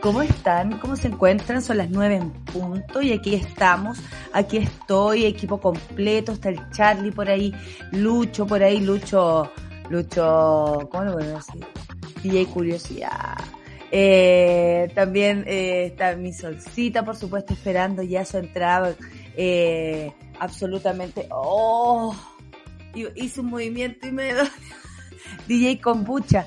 ¿cómo están? ¿Cómo se encuentran? Son las nueve en punto y aquí estamos, aquí estoy, equipo completo, está el Charlie por ahí, Lucho por ahí, Lucho, Lucho, ¿cómo lo puedo decir? DJ Curiosidad. Eh, también eh, está mi solcita, por supuesto, esperando ya su entrada. Eh, absolutamente. ¡Oh! Hice un movimiento y me DJ Kombucha.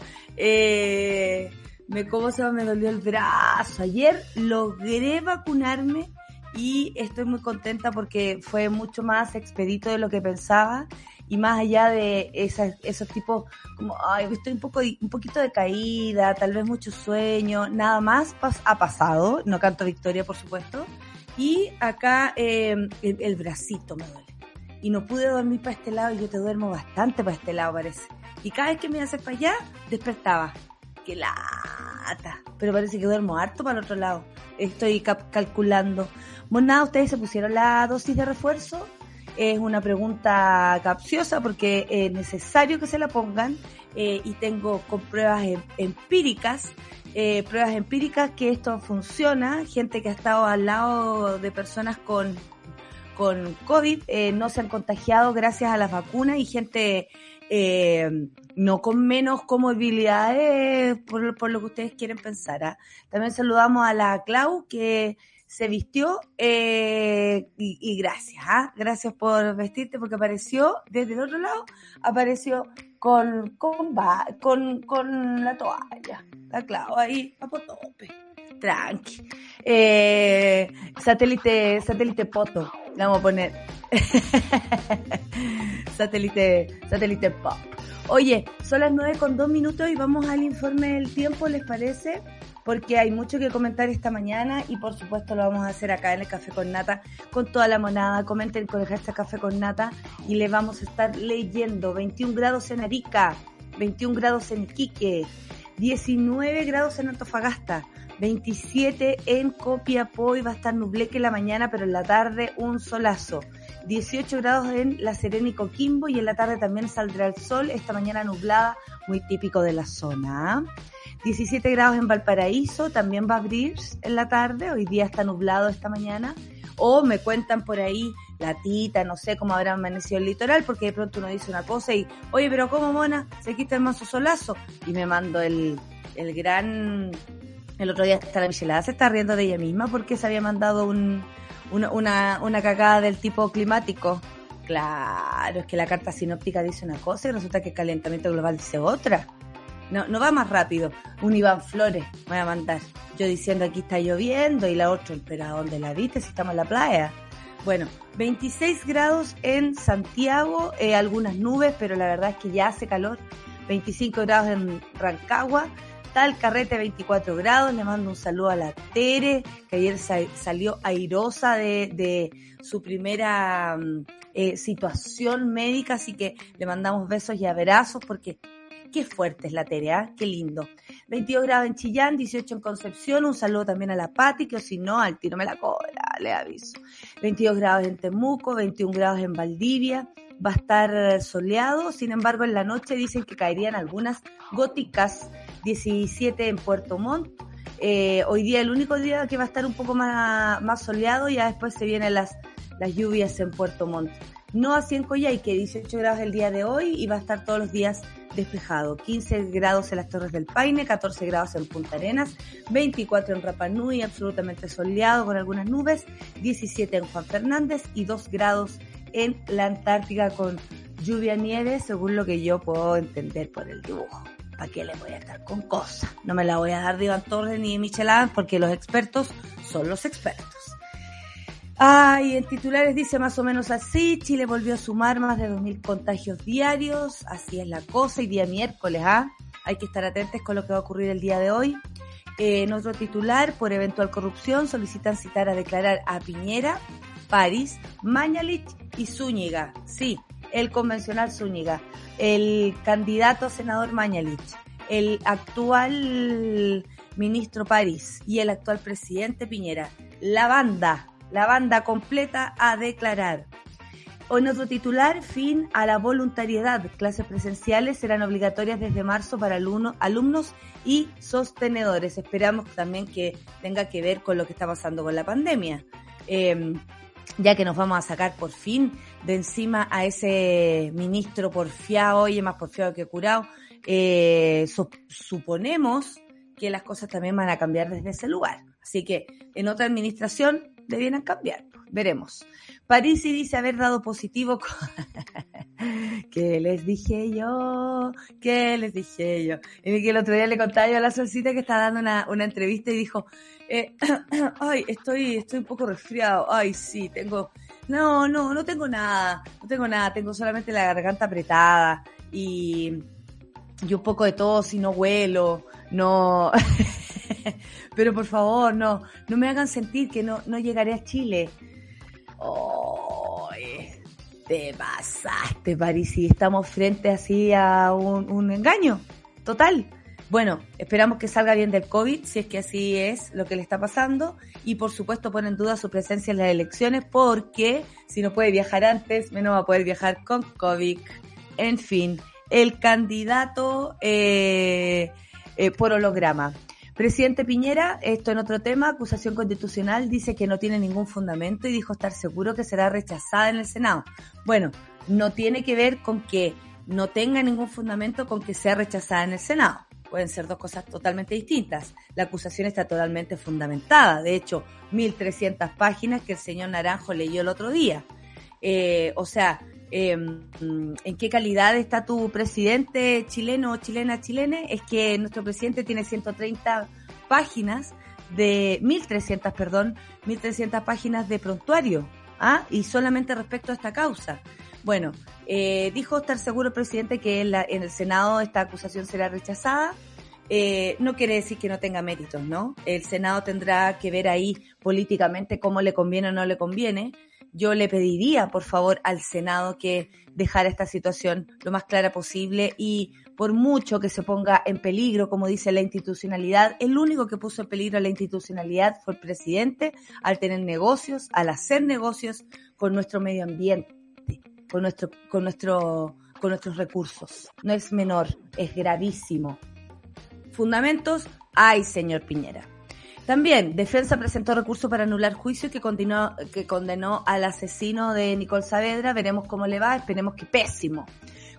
Me, ¿Cómo se? Me dolió el brazo. Ayer logré vacunarme y estoy muy contenta porque fue mucho más expedito de lo que pensaba y más allá de esos tipos como, ay, estoy un poco, un poquito de caída, tal vez mucho sueño, nada más ha pasado, no canto victoria por supuesto, y acá eh, el, el, bracito me duele. Y no pude dormir para este lado y yo te duermo bastante para este lado parece. Y cada vez que me haces para allá, despertaba. ¡Qué lata! Pero parece que duermo harto para el otro lado. Estoy calculando. Bueno, nada, ustedes se pusieron la dosis de refuerzo. Es una pregunta capciosa porque es necesario que se la pongan eh, y tengo con pruebas em empíricas, eh, pruebas empíricas que esto funciona. Gente que ha estado al lado de personas con, con COVID eh, no se han contagiado gracias a las vacunas y gente eh, no con menos comorbilidades por, por, lo que ustedes quieren pensar. ¿ah? También saludamos a la Clau que se vistió eh, y, y, gracias, ¿ah? gracias por vestirte porque apareció desde el otro lado, apareció con, con, con, con la toalla, la Clau ahí a tope, tranqui. Eh, satélite, satélite poto, le vamos a poner. satélite, satélite pop. Oye, son las nueve con dos minutos y vamos al informe del tiempo, ¿les parece? Porque hay mucho que comentar esta mañana y por supuesto lo vamos a hacer acá en el Café con Nata con toda la monada. Comenten con el Café con Nata y le vamos a estar leyendo 21 grados en Arica, 21 grados en Iquique, 19 grados en Antofagasta, 27 en Copiapó y va a estar nubleque en la mañana, pero en la tarde un solazo. 18 grados en La Serena y Coquimbo y en la tarde también saldrá el sol, esta mañana nublada, muy típico de la zona. 17 grados en Valparaíso, también va a abrir en la tarde, hoy día está nublado esta mañana. O me cuentan por ahí la tita, no sé cómo habrá amanecido el litoral, porque de pronto uno dice una cosa y, oye, pero ¿cómo, mona? Se quita el manso solazo. Y me mando el, el gran... El otro día está la Michelada, se está riendo de ella misma porque se había mandado un, una, una, una cagada del tipo climático. Claro, es que la carta sinóptica dice una cosa y resulta que el calentamiento global dice otra. No, no va más rápido. Un Iván Flores voy a mandar. Yo diciendo aquí está lloviendo y la otra, pero ¿a dónde la viste si estamos en la playa? Bueno, 26 grados en Santiago, eh, algunas nubes, pero la verdad es que ya hace calor. 25 grados en Rancagua, tal carrete 24 grados. Le mando un saludo a la Tere, que ayer salió airosa de, de su primera eh, situación médica, así que le mandamos besos y abrazos porque qué fuerte es la Tere, ¿eh? qué lindo. 22 grados en Chillán, 18 en Concepción, un saludo también a la Pati, que si no, al tiro me la cola, le aviso. 22 grados en Temuco, 21 grados en Valdivia, va a estar soleado, sin embargo en la noche dicen que caerían algunas góticas, 17 en Puerto Montt, eh, hoy día el único día que va a estar un poco más, más soleado, ya después se vienen las, las lluvias en Puerto Montt. No así en Coyhaique, 18 grados el día de hoy y va a estar todos los días despejado. 15 grados en las Torres del Paine, 14 grados en Punta Arenas, 24 en Rapa Nui, absolutamente soleado con algunas nubes, 17 en Juan Fernández y 2 grados en la Antártica con lluvia nieve, según lo que yo puedo entender por el dibujo. ¿Para qué le voy a estar con cosas? No me la voy a dar de Iván Torres ni de Michelin porque los expertos son los expertos. Ay, en titulares dice más o menos así, Chile volvió a sumar más de 2.000 contagios diarios, así es la cosa, y día miércoles, ¿ah? Hay que estar atentos con lo que va a ocurrir el día de hoy. Eh, en otro titular, por eventual corrupción, solicitan citar a declarar a Piñera París, Mañalich y Zúñiga. Sí, el convencional Zúñiga, el candidato senador Mañalich, el actual ministro París y el actual presidente Piñera. La banda, la banda completa a declarar. Hoy nuestro titular, fin a la voluntariedad. Clases presenciales serán obligatorias desde marzo para alumnos y sostenedores. Esperamos también que tenga que ver con lo que está pasando con la pandemia. Em, ya que nos vamos a sacar por fin de encima a ese ministro porfiado, oye, más porfiado que curado, eh, suponemos que las cosas también van a cambiar desde ese lugar. Así que en otra administración debieran cambiar. Veremos. París dice haber dado positivo. ¿Qué les dije yo? ¿Qué les dije yo? Y el otro día le contaba yo a la solcita que está dando una, una entrevista y dijo, eh, ay, estoy, estoy un poco resfriado. Ay, sí, tengo, no, no, no tengo nada, no tengo nada, tengo solamente la garganta apretada y, y un poco de tos y no huelo, no. Pero por favor, no, no me hagan sentir que no, no llegaré a Chile. Oh, te pasaste, París, y estamos frente así a un, engaño total. Bueno, esperamos que salga bien del COVID, si es que así es lo que le está pasando. Y por supuesto pone en duda su presencia en las elecciones porque si no puede viajar antes, menos va a poder viajar con COVID. En fin, el candidato eh, eh, por holograma. Presidente Piñera, esto en otro tema, acusación constitucional, dice que no tiene ningún fundamento y dijo estar seguro que será rechazada en el Senado. Bueno, no tiene que ver con que no tenga ningún fundamento con que sea rechazada en el Senado pueden ser dos cosas totalmente distintas. La acusación está totalmente fundamentada, de hecho, 1.300 páginas que el señor Naranjo leyó el otro día. Eh, o sea, em, ¿en qué calidad está tu presidente chileno o chilena chilene? Es que nuestro presidente tiene 130 páginas de 1.300, perdón, 1.300 páginas de prontuario, ¿ah? Y solamente respecto a esta causa. Bueno, eh, dijo estar seguro el presidente que en, el Senado esta acusación será rechazada. Eh, no quiere decir que no tenga méritos, ¿no? El Senado tendrá que ver ahí políticamente cómo le conviene o no le conviene. Yo le pediría, por favor, al Senado que dejara esta situación lo más clara posible y por mucho que se ponga en peligro, como dice la institucionalidad, el único que puso en peligro la institucionalidad fue el presidente al tener negocios, al hacer negocios con nuestro medio ambiente con, nuestro, con, nuestro, con nuestros recursos. No es menor, es gravísimo. Fundamentos, hay, señor Piñera. También, Defensa presentó recurso para anular juicio que, continuó, que condenó al asesino de Nicole Saavedra. Veremos cómo le va, esperemos que pésimo.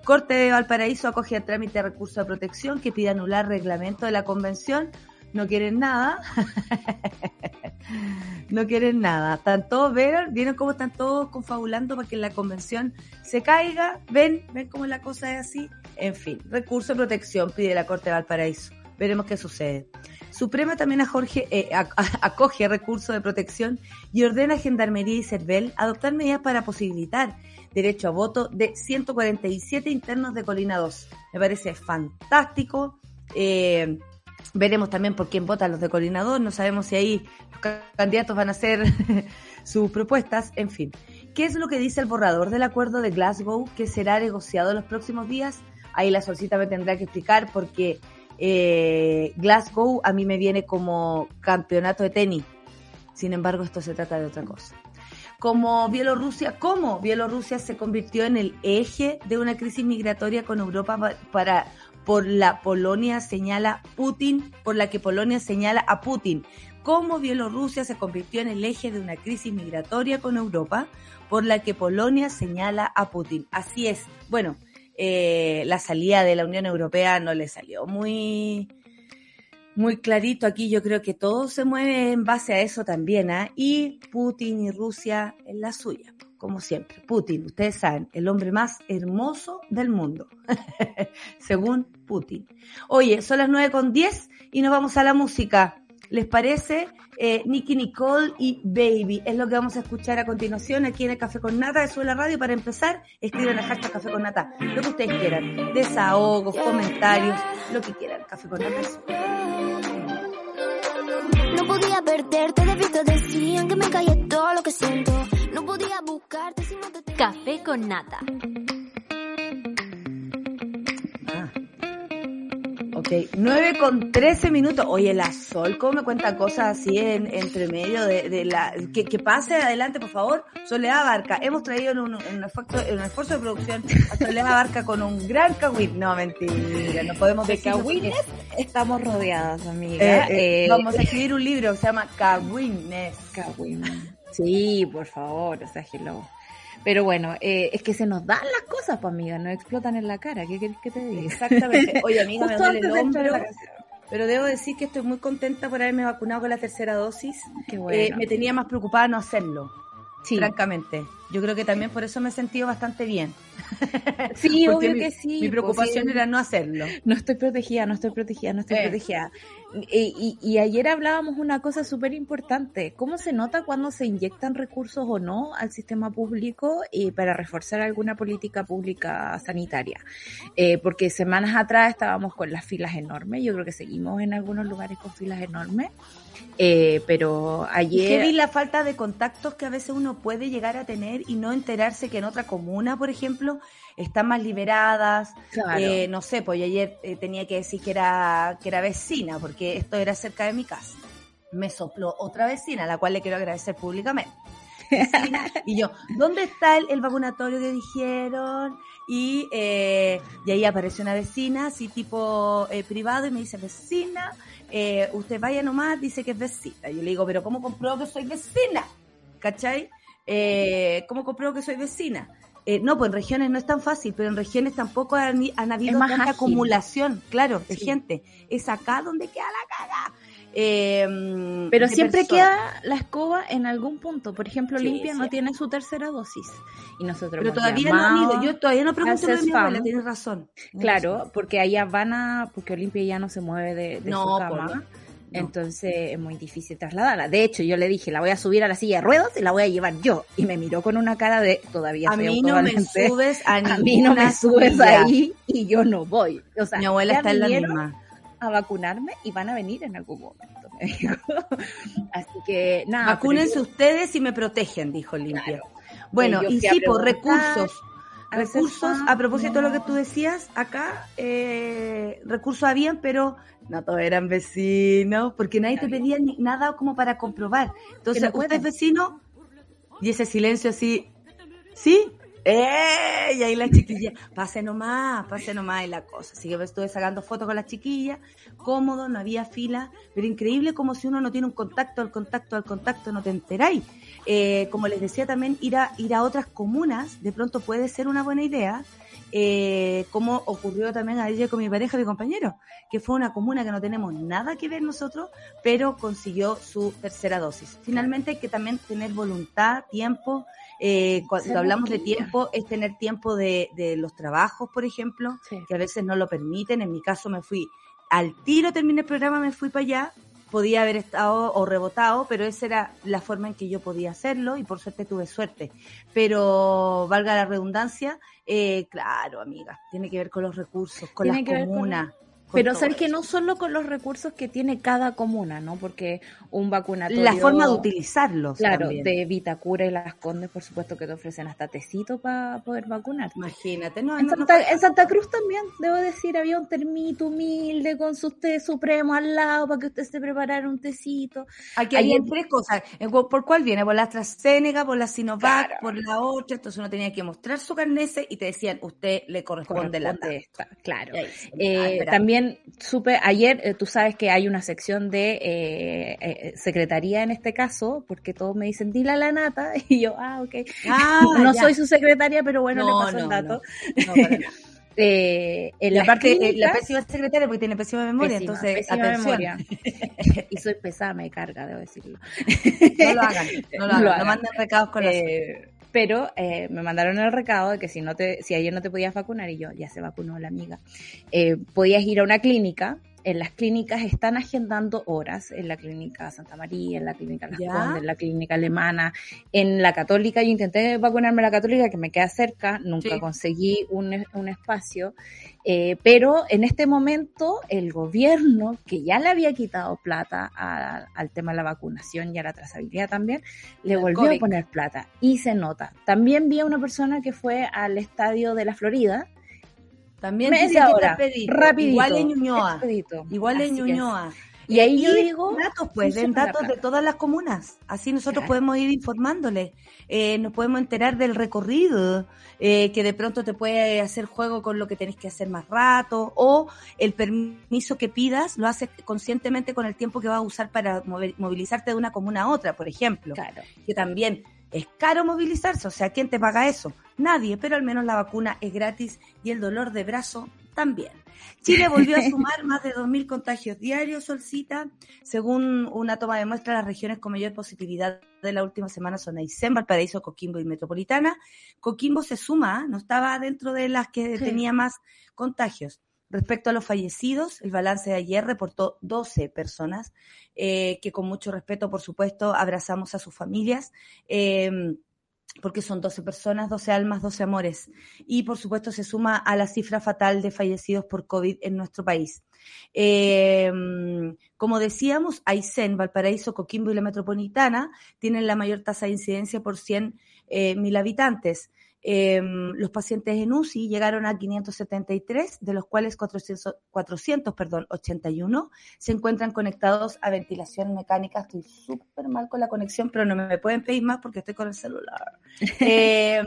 Corte de Valparaíso acoge el trámite recurso de protección que pide anular reglamento de la convención no quieren nada. no quieren nada. Están todos, ven, vienen como están todos confabulando para que la convención se caiga. Ven, ven cómo la cosa es así. En fin, recurso de protección pide la Corte de Valparaíso. Veremos qué sucede. Suprema también a Jorge, eh, acoge recurso de protección y ordena a Gendarmería y CERVEL adoptar medidas para posibilitar derecho a voto de 147 internos de Colina 2. Me parece fantástico. Eh, Veremos también por quién votan los de coordinador, no sabemos si ahí los candidatos van a hacer sus propuestas, en fin. ¿Qué es lo que dice el borrador del acuerdo de Glasgow que será negociado en los próximos días? Ahí la solcita me tendrá que explicar porque eh, Glasgow a mí me viene como campeonato de tenis. Sin embargo, esto se trata de otra cosa. Como Bielorrusia, ¿cómo Bielorrusia se convirtió en el eje de una crisis migratoria con Europa por la Polonia señala Putin, por la que Polonia señala a Putin. Cómo Bielorrusia se convirtió en el eje de una crisis migratoria con Europa, por la que Polonia señala a Putin. Así es. Bueno, eh, la salida de la Unión Europea no le salió muy, muy clarito aquí. Yo creo que todo se mueve en base a eso también, ¿ah? Y Putin y Rusia en la suya como siempre. Putin, ustedes saben, el hombre más hermoso del mundo, según Putin. Oye, son las 9 con 10 y nos vamos a la música. ¿Les parece? Eh, Nicky Nicole y Baby es lo que vamos a escuchar a continuación aquí en el Café con Nata de Suela Radio. Para empezar, escriban el hashtag Café con Nata, lo que ustedes quieran, desahogos, comentarios, lo que quieran. Café con Nata. No podía perderte, de vista decían que me callé todo lo que siento No podía buscarte si no te... Café con nata. Ok, 9 con 13 minutos. Oye, la Sol, ¿cómo me cuenta cosas así en, entre medio de, la... Que, pase adelante, por favor. Soledad Barca. Hemos traído en un, esfuerzo, un esfuerzo de producción a Soledad Barca con un gran cagüín. No, mentira, no podemos De cagüines estamos rodeadas, amiga. Eh, eh, eh, vamos a escribir un libro que se llama Cagüines. Cagüín. Sí, por favor, o sea, hello. Pero bueno, eh, es que se nos dan las cosas, pues amiga, nos explotan en la cara. ¿Qué querés que te diga? Exactamente. Oye, amiga, me duele el hombro. Pero debo decir que estoy muy contenta por haberme vacunado con la tercera dosis. Qué bueno. Eh, me tenía más preocupada no hacerlo. Sí. Francamente. Yo creo que también por eso me he sentido bastante bien. Sí, obvio que sí. Mi pues, preocupación era no hacerlo. No estoy protegida, no estoy protegida, no estoy eh. protegida. Y, y, ayer hablábamos una cosa súper importante. ¿Cómo se nota cuando se inyectan recursos o no al sistema público y para reforzar alguna política pública sanitaria? Eh, porque semanas atrás estábamos con las filas enormes. Yo creo que seguimos en algunos lugares con filas enormes. Eh, pero ayer... vi la falta de contactos que a veces uno puede llegar a tener y no enterarse que en otra comuna, por ejemplo, están más liberadas. Eh, no sé, pues ayer eh, tenía que decir que era, que era vecina, porque esto era cerca de mi casa. Me sopló otra vecina, a la cual le quiero agradecer públicamente. y yo, ¿dónde está el, vacunatorio que dijeron? Y, eh, y ahí apareció una vecina, así tipo privado, y me dice, vecina, usted vaya nomás, dice que es vecina. Yo le digo, pero ¿cómo compruebo que soy vecina? ¿Cachai? Eh, ¿Cómo compruebo que soy vecina? Eh, no, pues en regiones no es tan fácil, pero en regiones tampoco han, habido tanta acumulación, claro, de gente. Es acá donde queda la caga. Eh, pero siempre queda la escoba en algún punto. Por ejemplo, Limpia no tiene su tercera dosis. Y nosotros Pero todavía no han ido. Yo todavía no pregunto de mi abuela, tienes razón. Claro, porque allá van a. Porque Olimpia ya no se mueve de, de su cama. Entonces es muy difícil trasladarla. De hecho, yo le dije, la voy a subir a la silla de ruedas y la voy a llevar yo. Y me miró con una cara de, todavía a mí no me subes a, a mí no me subes ahí y yo no voy. O sea, mi abuela está en la misma. A vacunarme y van a venir en algún momento. Así que nada. Vacúnense ustedes y me protegen, dijo Limpia. Bueno, y sí, por recursos recursos, a propósito de lo que tú decías, acá eh, recursos habían, pero no todos eran vecinos, porque nadie te pedía ni, nada como para comprobar. Entonces, usted es vecino y ese silencio así, ¿sí? ¡Eh! Y ahí la chiquilla, pase nomás, pase nomás y la cosa. Así que estuve sacando fotos con la chiquilla, cómodo, no había fila, pero increíble como si uno no tiene un contacto, al contacto, al contacto, no te enteráis. Eh, como les decía también, ir a, ir a otras comunas de pronto puede ser una buena idea, eh, como ocurrió también ayer con mi pareja, mi compañero, que fue una comuna que no tenemos nada que ver nosotros, pero consiguió su tercera dosis. Finalmente hay que también tener voluntad, tiempo. Eh, cuando hablamos de tiempo, es tener tiempo de, de los trabajos, por ejemplo, que a veces no lo permiten. En mi caso me fui al tiro, terminé el programa, me fui para allá podía haber estado o rebotado, pero esa era la forma en que yo podía hacerlo y por suerte tuve suerte. Pero valga la redundancia, eh, claro, amiga, tiene que ver con los recursos, con las comunas. Pero sabes que no solo con los recursos que tiene cada comuna, ¿no? Porque un vacunatorio... La forma de utilizarlos Claro, de Vitacura y Las Condes, por supuesto que te ofrecen hasta tecito para poder vacunar. Imagínate, no, en, Santa, Cruz también, debo decir, había un termito humilde con su té supremo al lado para que usted se preparara un tecito. Aquí hay tres cosas. ¿Por cuál viene? ¿Por la AstraZeneca, por la Sinovac, por la otra? Entonces uno tenía que mostrar su carnese y te decían, usted le corresponde, la esta. Claro. Eh, también supe, ayer eh, tú sabes que hay una sección de eh, eh, secretaría en este caso, porque todos me dicen, dile a la nata, y yo, ah, ok. Ah, no soy su secretaria, pero bueno, le paso el dato. en la, parte la pésima secretaria porque tiene pésima memoria, entonces Memoria. y soy pesada, me carga, debo decirlo. no lo hagan, no lo hagan, no, manden recados con eh, pero eh, me mandaron el recado de que si no te, si ayer no te podías vacunar y yo ya se vacunó la amiga, eh, podías ir a una clínica en las clínicas están agendando horas, en la clínica Santa María, en la clínica Las Condes, en la clínica alemana, en la católica, yo intenté vacunarme en la católica que me queda cerca, nunca conseguí un, un espacio, eh, pero en este momento el gobierno, que ya le había quitado plata al tema de la vacunación y a la trazabilidad también, le volvió a poner plata. Y se nota. También vi a una persona que fue al estadio de la Florida, también dice ahora, rápido, igual en Ñuñoa. Igual en Ñuñoa. Y ahí yo digo... Datos, pues, den datos de todas las comunas. Así nosotros podemos ir informándoles. Eh, nos podemos enterar del recorrido, eh, que de pronto te puede hacer juego con lo que tenés que hacer más rato, o el permiso que pidas lo haces conscientemente con el tiempo que vas a usar para movilizarte de una comuna a otra, por ejemplo. Claro. Que también es caro movilizarse, o sea, ¿quién te paga eso? Nadie, pero al menos la vacuna es gratis y el dolor de brazo también. Chile volvió a sumar más de 2.000 contagios diarios, Solcita. Según una toma de muestra, las regiones con mayor positividad de la última semana son Aysén, Valparaíso, Coquimbo y Metropolitana. Coquimbo se suma, no estaba dentro de las que tenía más contagios. Respecto a los fallecidos, el balance de ayer reportó 12 personas, eh, que con mucho respeto, por supuesto, abrazamos a sus familias. Em, porque son 12 personas, 12 almas, 12 amores. Y por supuesto se suma a la cifra fatal de fallecidos por COVID en nuestro país. Em, como decíamos, Aysén, Valparaíso, Coquimbo y la Metropolitana tienen la mayor tasa de incidencia por 100 eh, habitantes. Em, los pacientes en UCI llegaron a 573, de los cuales 400, 400 perdón, 81 se encuentran conectados a ventilación mecánica. Estoy súper mal con la conexión, pero no me pueden pedir más porque estoy con el celular. Em,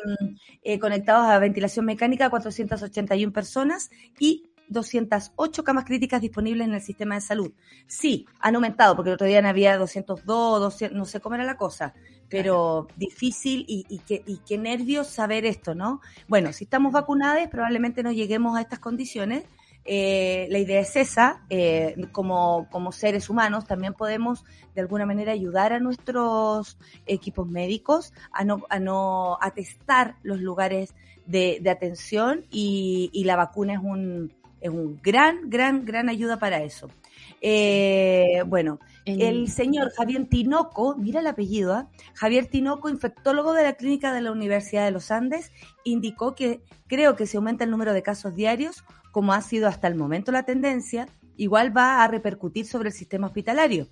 eh, conectados a ventilación mecánica, 481 personas y 208 camas críticas disponibles en el sistema de salud. Sí, han aumentado, porque el otro día había 202, 200, no sé cómo era la cosa pero difícil y, y, qué, y qué nervios saber esto, ¿no? Bueno, si estamos vacunados, probablemente no lleguemos a estas condiciones. Eh, la idea es esa, eh, como, como seres humanos también podemos de alguna manera ayudar a nuestros equipos médicos a no, a no atestar los lugares de, de atención y, y la vacuna es un, es un gran, gran, gran ayuda para eso. Eh, bueno, el... señor Javier Tinoco, mira el apellido, ¿ah? Javier Tinoco, infectólogo de la clínica de la Universidad de los Andes, indicó que creo que si aumenta el número de casos diarios, como ha sido hasta el momento la tendencia, igual va a repercutir sobre el sistema hospitalario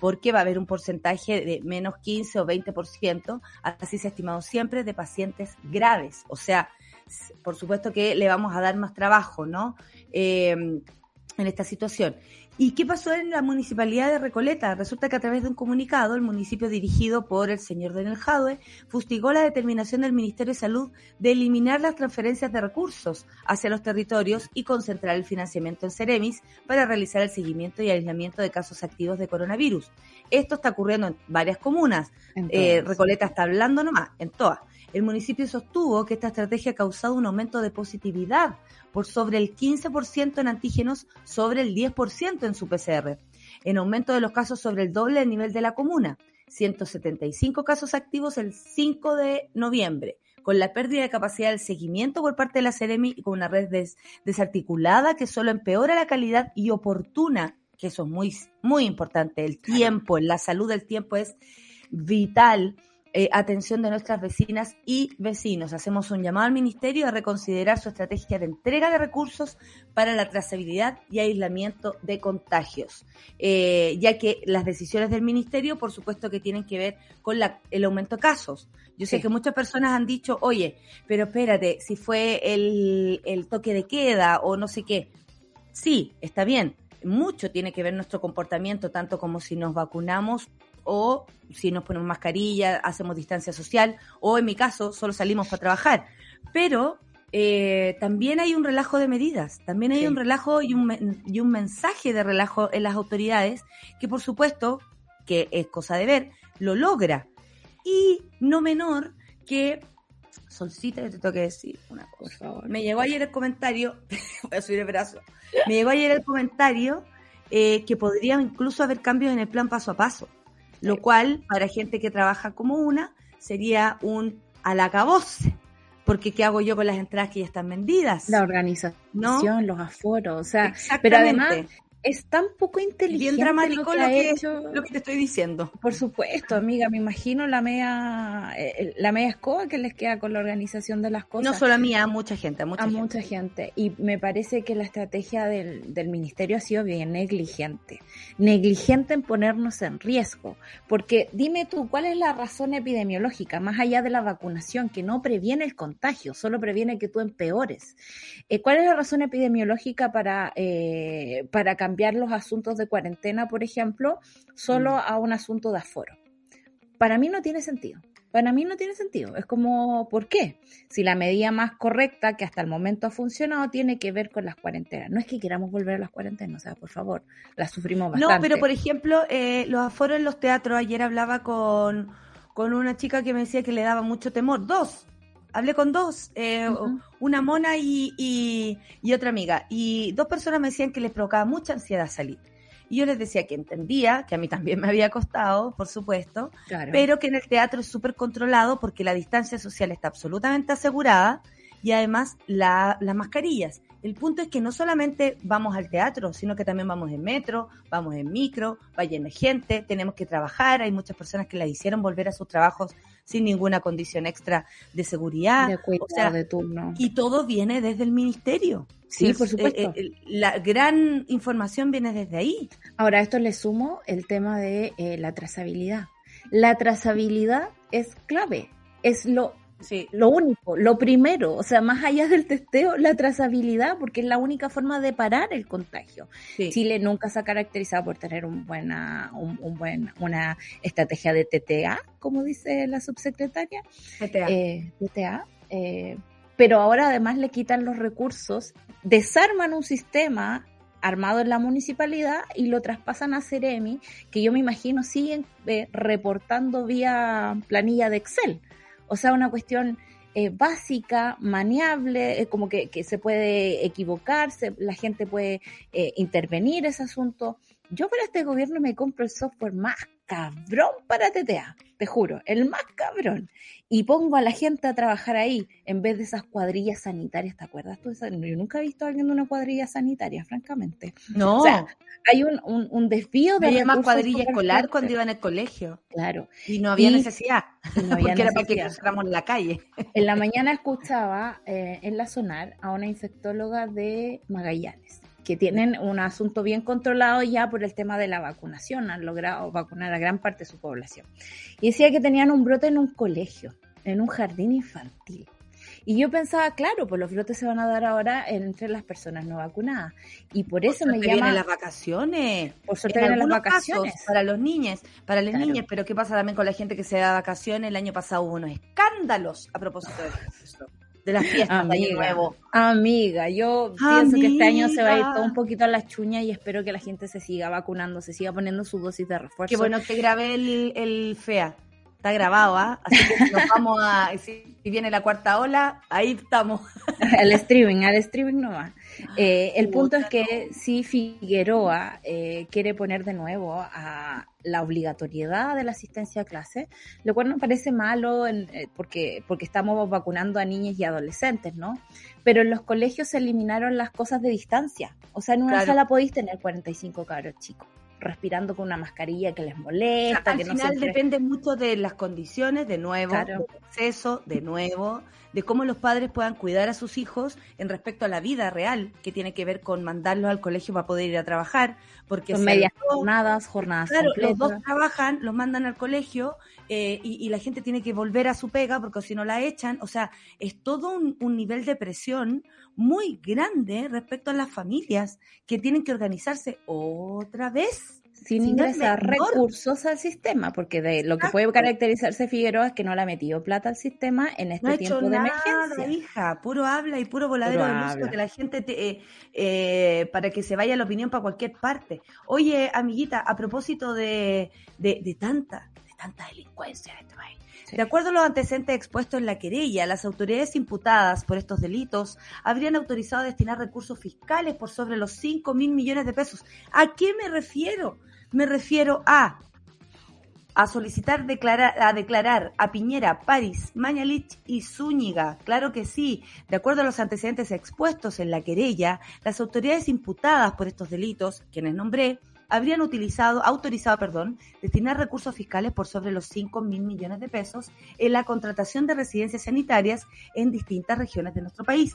porque va a haber un porcentaje de menos 15 o 20%, así se ha estimado siempre, de pacientes graves. O sea, por supuesto que le vamos a dar más trabajo, ¿no? Eh, en esta situación. ¿Y qué pasó en la municipalidad de Recoleta? Resulta que a través de un comunicado, el municipio dirigido por el señor Daniel Jadwe fustigó la determinación del Ministerio de Salud de eliminar las transferencias de recursos hacia los territorios y concentrar el financiamiento en Ceremis para realizar el seguimiento y aislamiento de casos activos de coronavirus. Esto está ocurriendo en varias comunas. Eh, Recoleta está hablando nomás, en todas. El municipio sostuvo que esta estrategia ha causado un aumento de positividad por sobre el 15% en antígenos, sobre el 10% en su PCR, en aumento de los casos sobre el doble del nivel de la comuna, 175 casos activos el 5 de noviembre, con la pérdida de capacidad del seguimiento por parte de la Ceremi y con una red desarticulada que solo empeora la calidad y oportuna, que eso es muy, muy importante, el tiempo, la salud del tiempo es vital eh, atención de nuestras vecinas y vecinos. Hacemos un llamado al Ministerio a reconsiderar su estrategia de entrega de recursos para la trazabilidad y aislamiento de contagios, eh, ya que las decisiones del Ministerio, por supuesto que tienen que ver con la, el aumento de casos. Yo sé que muchas personas han dicho, oye, pero espérate, si fue el, el toque de queda o no sé qué. Sí, está bien, mucho tiene que ver nuestro comportamiento, tanto como si nos vacunamos o si nos ponemos mascarilla, hacemos distancia social, o en mi caso, solo salimos para trabajar. Pero eh, también hay un relajo de medidas, también hay un relajo y un, y un mensaje de relajo en las autoridades que por supuesto, que es cosa de ver, lo logra. Y no menor que, Solcita, yo te tengo que decir una cosa. Me llegó ayer el comentario, voy a subir el brazo, me llegó ayer el comentario eh, que podría incluso haber cambios en el plan paso a paso lo cual para gente que trabaja como una sería un alacabose. Porque ¿qué hago yo con las entradas que ya están vendidas? La organización, los aforos, o sea, pero además es tan poco inteligente. Bien dramático lo que, lo que, te estoy diciendo. Por supuesto, amiga, me imagino la media, eh, la media escoba que les queda con la organización de las cosas. No solo a mí, a mucha gente, a mucha a gente. mucha gente. Y me parece que la estrategia del, del ministerio ha sido bien negligente. Negligente en ponernos en riesgo. Porque dime tú, ¿cuál es la razón epidemiológica, más allá de la vacunación, que no previene el contagio, solo previene que tú empeores? Eh, ¿Cuál es la razón epidemiológica para, eh, para cambiar cambiar los asuntos de cuarentena, por ejemplo, solo mm. a un asunto de aforo. Para mí no tiene sentido. Para mí no tiene sentido. Es como, ¿por qué? Si la medida más correcta que hasta el momento ha funcionado tiene que ver con las cuarentenas. No es que queramos volver a las cuarentenas, o sea, por favor, las sufrimos bastante. No, pero por ejemplo, eh, los aforos en los teatros, ayer hablaba con, con una chica que me decía que le daba mucho temor. Dos, hablé con dos, eh, una mona y, y, otra amiga, y dos personas me decían que les provocaba mucha ansiedad salir. Y yo les decía que entendía, que a mí también me había costado, por supuesto, pero que en el teatro es súper controlado porque la distancia social está absolutamente asegurada y además la, las mascarillas. El punto es que no solamente vamos al teatro, sino que también vamos en metro, vamos en micro, va gente, tenemos que trabajar, hay muchas personas que la hicieron volver a sus trabajos sin ninguna condición extra de seguridad. De cuidado, de turno. Y todo viene desde el ministerio. Sí, por supuesto. Eh, eh, la gran información viene desde ahí. Ahora, esto le sumo el tema de eh, la trazabilidad. La trazabilidad es clave, es lo Sí. Lo único, lo primero, o sea, más allá del testeo, la trazabilidad, porque es la única forma de parar el contagio. Chile nunca se ha caracterizado por tener un buena, un, buen, una estrategia de TTA, como dice la subsecretaria. TTA. Eh, TTA. Eh, pero ahora además le quitan los recursos, desarman un sistema armado en la municipalidad y lo traspasan a Ceremi, que yo me imagino siguen eh, reportando vía planilla de Excel. O sea, una cuestión eh, básica, maniable, eh, como que, se puede equivocar, la gente puede eh, intervenir ese asunto. Yo para este gobierno me compro el software más cabrón para TTA, te juro, el más cabrón. Y pongo a la gente a trabajar ahí en vez de esas cuadrillas sanitarias, ¿te acuerdas tú? Yo nunca he visto a alguien de una cuadrilla sanitaria, francamente. No. O sea, hay un, un, desvío de... Había más cuadrilla escolar cuando iba en el colegio. Claro. Y no había necesidad. No había porque era para que cruzáramos en la calle. En la mañana escuchaba eh, en la sonar a una infectóloga de Magallanes que tienen un asunto bien controlado ya por el tema de la vacunación, han logrado vacunar a gran parte de su población. Y decía que tenían un brote en un colegio, en un jardín infantil. Y yo pensaba, claro, pues los brotes se van a dar ahora entre las personas no vacunadas. Y por eso me llama... vienen las vacaciones. Por suerte vienen las vacaciones. para los niños, para las niñas. Pero ¿qué pasa también con la gente que se da vacaciones? El año pasado hubo unos escándalos a propósito de eso de las fiestas amiga, de Nuevo. Amiga, yo pienso que este año se va a ir todo un poquito a las chuñas y espero que la gente se siga vacunando, se siga poniendo su dosis de refuerzo. Qué bueno que grabé el, el FEA. Está grabado, ¿ah? Así que nos vamos a. Si viene la cuarta ola, ahí estamos. al streaming, al streaming no va. Eh, el punto es que si Figueroa eh, quiere poner de nuevo a la obligatoriedad de la asistencia a clase, lo cual no parece malo eh, porque, porque estamos vacunando a niñas y adolescentes, ¿no? Pero en los colegios se eliminaron las cosas de distancia. O sea, en una sala podéis tener 45 cabros chicos respirando con una mascarilla que les molesta. al final depende mucho de las condiciones, de nuevo, del acceso, de nuevo, de cómo los padres puedan cuidar a sus hijos en respecto a la vida real, que tiene que ver con mandarlos al colegio para poder ir a trabajar. Porque Son medias jornadas, jornadas claro, los dos trabajan, los mandan al colegio eh, y, la gente tiene que volver a su pega porque si no la echan. O sea, es todo un, un nivel de presión muy grande respecto a las familias que tienen que organizarse otra vez sin ingresar recursos al sistema, porque de lo que puede caracterizarse Figueroa es que no le ha metido plata al sistema en este tiempo de emergencia. hija, puro habla y puro voladero de luz, que la gente eh, eh, para que se vaya la opinión para cualquier parte. Oye, amiguita, a propósito de, de, tanta, de tanta delincuencia en este país. De acuerdo a los antecedentes expuestos en la querella, las autoridades imputadas por estos delitos habrían autorizado destinar recursos fiscales por sobre los 5 mil millones de pesos. ¿A qué me refiero? Me refiero a a solicitar declarar, a declarar a Piñera, París, Mañalich y Zúñiga. Claro que sí. De acuerdo a los antecedentes expuestos en la querella, las autoridades imputadas por estos delitos, quienes nombré, habrían utilizado, autorizado, perdón, destinar recursos fiscales por sobre los 5 mil millones de pesos en la contratación de residencias sanitarias en distintas regiones de nuestro país,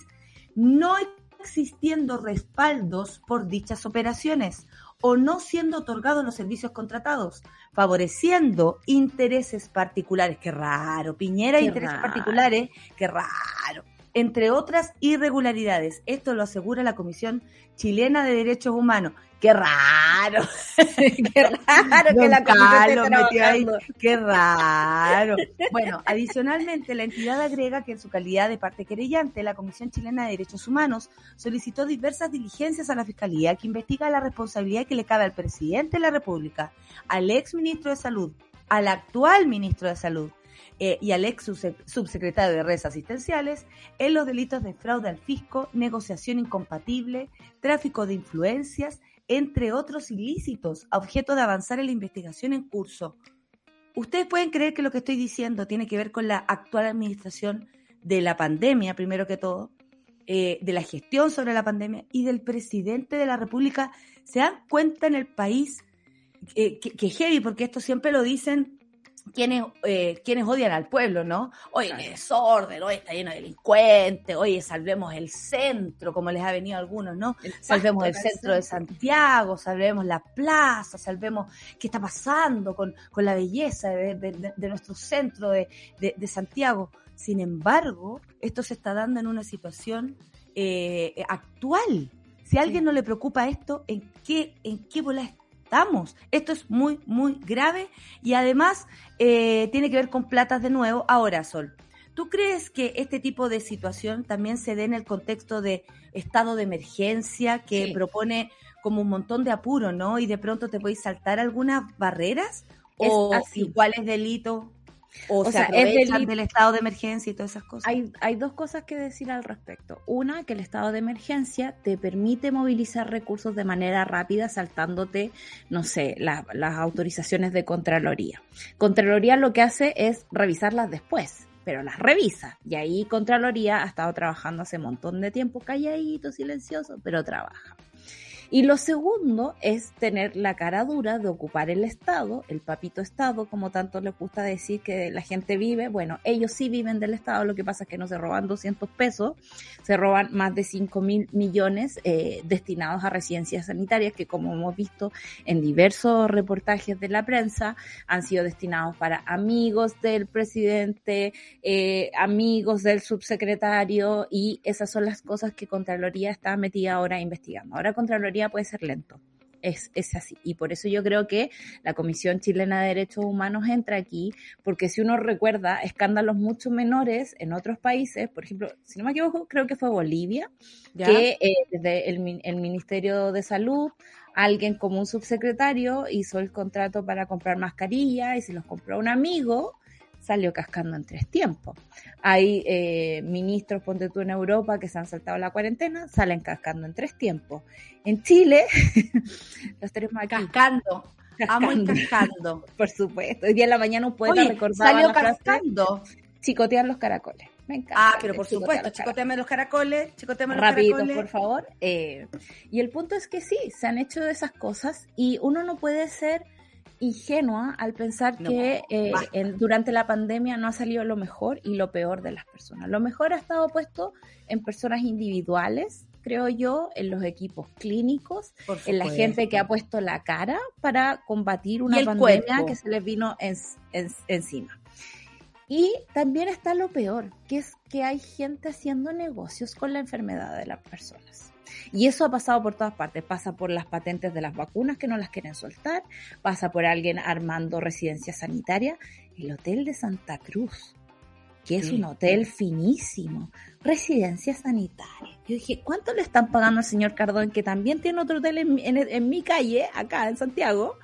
no existiendo respaldos por dichas operaciones o no siendo otorgados los servicios contratados, favoreciendo intereses particulares. Qué raro, Piñera, Qué intereses raro. particulares, qué raro. Entre otras irregularidades. Esto lo asegura la Comisión Chilena de Derechos Humanos. Qué raro. Qué raro que la Carlos metió ahí. Qué raro. Bueno, adicionalmente, la entidad agrega que en su calidad de parte querellante, la Comisión Chilena de Derechos Humanos solicitó diversas diligencias a la Fiscalía que investiga la responsabilidad que le cabe al presidente de la República, al ex ministro de Salud, al actual ministro de Salud eh, y al ex subse- subsecretario de redes asistenciales en los delitos de fraude al fisco, negociación incompatible, tráfico de influencias, entre otros ilícitos, objeto de avanzar en la investigación en curso. Ustedes pueden creer que lo que estoy diciendo tiene que ver con la actual administración de la pandemia, primero que todo, eh, de la gestión sobre la pandemia y del presidente de la República. ¿Se dan cuenta en el país eh, que, que heavy? Porque esto siempre lo dicen quienes, eh, quienes odian al pueblo, ¿no? Oye, qué desorden, hoy está lleno de delincuentes, oye, salvemos el centro, como les ha venido a algunos, ¿no? Salvemos el centro de Santiago, salvemos la plaza, salvemos qué está pasando con, con la belleza de, de- de- de nuestro centro de, de- de Santiago. Sin embargo, esto se está dando en una situación eh, actual. Si a alguien no le preocupa esto, ¿en qué, en qué bola estamos? Esto es muy, muy grave y además eh, tiene que ver con platas de nuevo. Ahora, Sol, ¿tú crees que este tipo de situación también se dé en el contexto de estado de emergencia que Sí. propone como un montón de apuro, ¿no? Y de pronto te podéis saltar algunas barreras o así. igual es delito o, O se sea, aprovechan del estado de emergencia y todas esas cosas. Hay, hay dos cosas que decir al respecto. Una, que el estado de emergencia te permite movilizar recursos de manera rápida saltándote, no sé, la- las autorizaciones de Contraloría. Contraloría lo que hace es revisarlas después, pero las revisa. Y ahí Contraloría ha estado trabajando hace un montón de tiempo, calladito, silencioso, pero trabaja. Y lo segundo es tener la cara dura de ocupar el Estado, el papito Estado, como tanto les gusta decir que la gente vive. Bueno, ellos sí viven del Estado, lo que pasa es que no se roban 200 pesos, se roban más de 5 mil millones eh, destinados a residencias sanitarias que como hemos visto en diversos reportajes de la prensa han sido destinados para amigos del presidente, eh, amigos del subsecretario y esas son las cosas que Contraloría está metida ahora investigando. Ahora Contraloría puede ser lento. Es, es así. Y por eso yo creo que la Comisión Chilena de Derechos Humanos entra aquí, porque si uno recuerda escándalos mucho menores en otros países, por ejemplo, si no me equivoco, creo que fue Bolivia, ¿Ya? que eh, desde el, el Ministerio de Salud, alguien como un subsecretario hizo el contrato para comprar mascarillas y se los compró a un amigo, salió cascando en tres tiempos. Hay eh, ministros, ponte tú en Europa, que se han saltado la cuarentena, salen cascando en tres tiempos. En Chile, los tenemos aquí. cascando. Amo el cascando, cascando. por supuesto. Hoy día en la mañana un poeta Oye, recordaba salió la frase, cascando. chicotear los caracoles. Me encanta. Ah, pero por supuesto, chicoteame los caracoles, chicoteame los Rapidito, caracoles. por favor. Eh, y el punto es que sí, se han hecho esas cosas y uno no puede ser ingenua al pensar No, que eh, en- durante la pandemia no ha salido lo mejor y lo peor de las personas. Lo mejor ha estado puesto en personas individuales, creo yo, en los equipos clínicos, en la gente que ha puesto la cara para combatir una pandemia cuerpo. que se les vino en- en- encima. Y también está lo peor, que es que hay gente haciendo negocios con la enfermedad de las personas. Y eso ha pasado por todas partes. Pasa por las patentes de las vacunas que no las quieren soltar, pasa por alguien armando residencias sanitarias. El Hotel de Santa Cruz, que es Sí. un hotel finísimo, residencia sanitaria. Yo dije, ¿cuánto le están pagando al señor Cardón, que también tiene otro hotel en- en mi calle, acá en Santiago?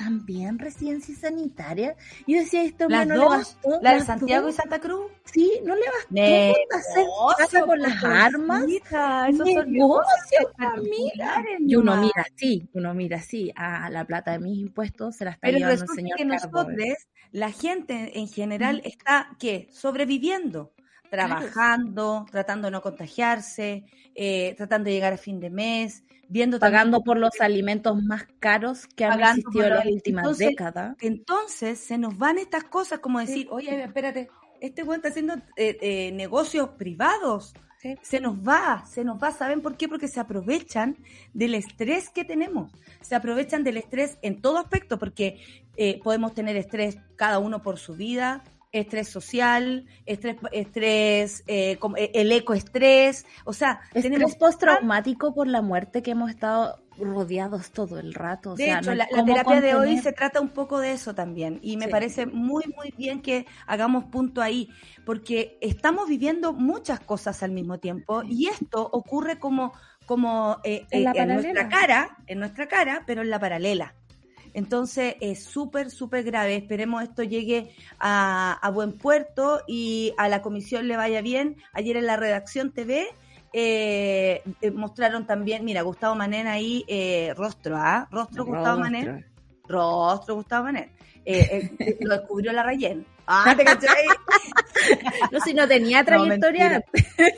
También residencia sanitaria. Y yo decía, esto ¿Las no dos? le bastó. ¿La de Santiago dos. y Santa Cruz? Sí, no le bastó Ne- con hacer casa con las armas. Hija, esos Negocio, mira. Y uno mira así, uno mira así, a la plata de mis impuestos se la está Pero llevando el señor que nosotros, la gente en general está, ¿qué? Sobreviviendo, trabajando, tratando de no contagiarse, eh, tratando de llegar a fin de mes, viendo Pagando por los alimentos más caros que han existido en las últimas Entonces, décadas. Entonces se nos van estas cosas como decir, oye, espérate, este güey está haciendo eh, eh, negocios privados. Sí. Se nos va, se nos va. ¿Saben por qué? Porque se aprovechan del estrés que tenemos. Se aprovechan del estrés en todo aspecto, porque eh, podemos tener estrés cada uno por su vida, estrés social, estrés, estrés eh, como- eh, el ecoestrés. O sea, tenemos Estrés postraumático por la muerte que hemos estado rodeados todo el rato. O De sea, hecho, no la, terapia de hoy se trata un poco de eso también y me Sí. parece muy, muy bien que hagamos punto ahí, porque estamos viviendo muchas cosas al mismo tiempo y esto ocurre como, como eh, En la eh, en nuestra paralela. cara, en nuestra cara, pero en la paralela. Entonces es súper, súper grave. Esperemos esto llegue a, a buen puerto y a la comisión le vaya bien. Ayer en la redacción TV eh, eh, mostraron también, mira, Gustavo Manén ahí, eh, rostro, ¿ah? Rostro Gustavo Manén. Rostro Gustavo Manén. Eh, eh, lo descubrió la Rayen. Ah, ¿te cachai? No, si no tenía trayectoria.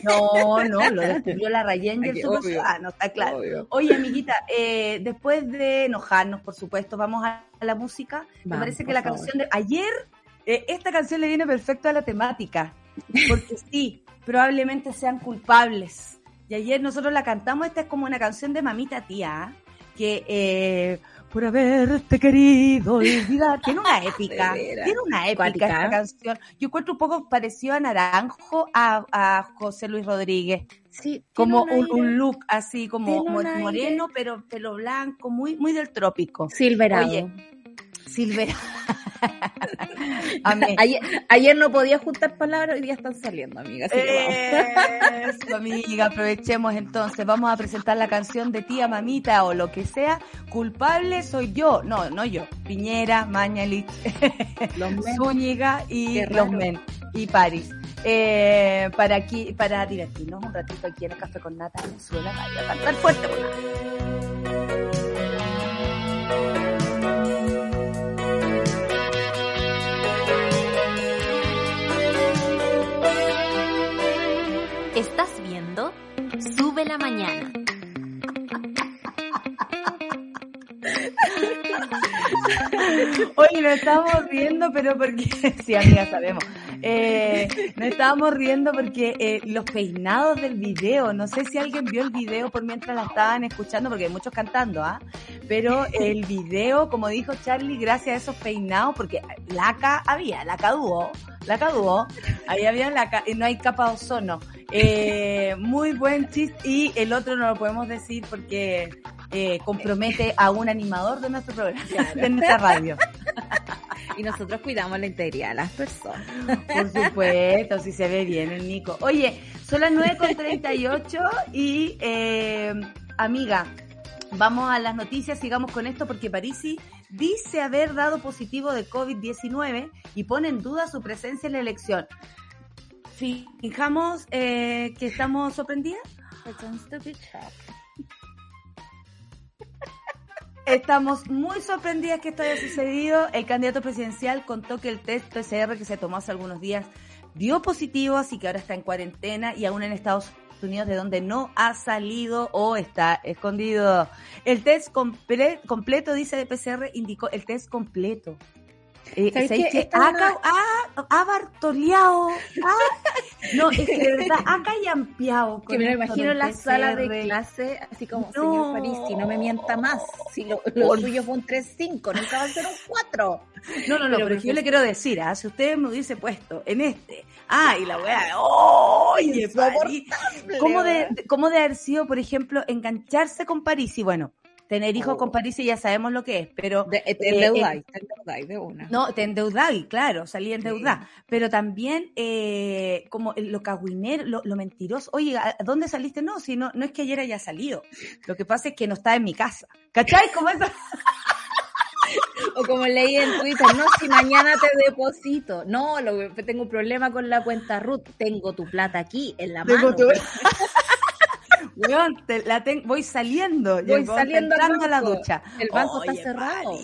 No, no, lo descubrió la Rayen y el ah, no está claro. Obvio. Oye, amiguita, eh, después de enojarnos, por supuesto, vamos a la música. Me parece que la favor. canción de ayer, eh, esta canción le viene perfecto a la temática, porque sí, probablemente sean culpables. Y ayer nosotros la cantamos, esta es como una canción de mamita tía, que eh, por haberte querido olvidar, tiene una épica, tiene una épica Cuática. esta canción. Yo encuentro un poco parecido a Naranjo a, a José Luis Rodríguez Sí, como un, look así como moreno pero pelo blanco muy muy del trópico Silverado. Oye, Silvera. Ayer, ayer no podía juntar palabras, hoy día están saliendo, amiga. Así que vamos. Eso, amiga, aprovechemos entonces. Vamos a presentar la canción de tía, mamita o lo que sea. Culpable soy yo. No, no yo. Piñera, Mañalich. Zúñiga y los men y París. Eh, para aquí, para divertirnos un ratito aquí en el Café con Nata en Venezuela, a cantar fuerte. pues. Estás viendo Sube la Mañana. Oye, nos estábamos riendo, pero porque. Sí, amiga, sabemos. Eh, nos estábamos riendo porque eh, los peinados del video, no sé si alguien vio el video por mientras la estaban escuchando, porque hay muchos cantando, ¿ah? Pero el video, como dijo Charlie, gracias a esos peinados, porque laca había, laca dúo, laca dúo, ahí había laca, y no hay capa de ozono. Eh, muy buen chiste, y el otro no lo podemos decir porque eh, compromete a un animador de nuestro programa, de nuestra radio. Y nosotros cuidamos la integridad de las personas. Por supuesto, si se ve bien el Nico. Oye, son las 9.38 y, eh, amiga, vamos a las noticias, sigamos con esto porque Parisi dice haber dado positivo de COVID-19 y pone en duda su presencia en la elección. Fijamos eh, que estamos sorprendidas. Estamos muy sorprendidas que esto haya sucedido. El candidato presidencial contó que el test PCR que se tomó hace algunos días dio positivo, así que ahora está en cuarentena y aún en Estados Unidos de donde no ha salido o está escondido. El test comple- completo, dice de PCR, indicó el test completo. Eh, ¿Sabes. Esta es ha, una- ca- ha- ha bartoleado. ha- no, es que de verdad ha callampeado. Que me lo imagino en la sala de clase, así como, No. señor Parisi, no me mienta más. Si lo, lo Por- suyo fue un 3-5, nunca va a ser un 4. No, no, no, pero, Pero que yo le quiero decir, ¿ah? si usted me hubiese puesto en este, ah, y la weá, ¡oye, París! ¿Cómo de, de- ¿Cómo de haber sido, por ejemplo, engancharse con París? Y bueno, tener hijos Oh. con París y ya sabemos lo que es, pero... De, te eh, endeudáis, te endeudáis de una. No, te endeudáis, claro, salí endeudada. Pero también, eh, como lo cagüinero, lo, lo mentiroso. Oye, ¿a dónde saliste? No, si no, no es que ayer haya salido. Lo que pasa es que no está en mi casa. ¿Cachai? Como eso. O como leí en Twitter, no, si mañana te deposito. No, lo, tengo un problema con la cuenta Ruth. Tengo tu plata aquí en la mano. la voy saliendo. Voy saliendo a la ducha. El banco está cerrado.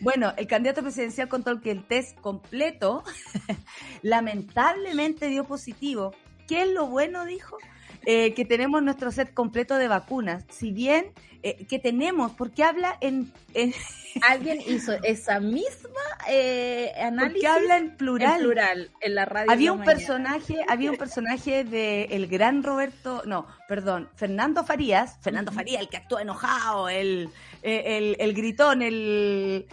Bueno, el candidato presidencial contó que el test completo lamentablemente dio positivo. ¿Qué es lo bueno, dijo? Eh, que tenemos nuestro set completo de vacunas. Si bien eh, que tenemos, porque habla en, Alguien hizo esa misma eh, análisis. Porque habla en plural. En plural, en la radio. Había un personaje, había un personaje de el gran Roberto, no, perdón, Fernando Farías, Fernando Farías, el que actúa enojado, el, el, el gritón, el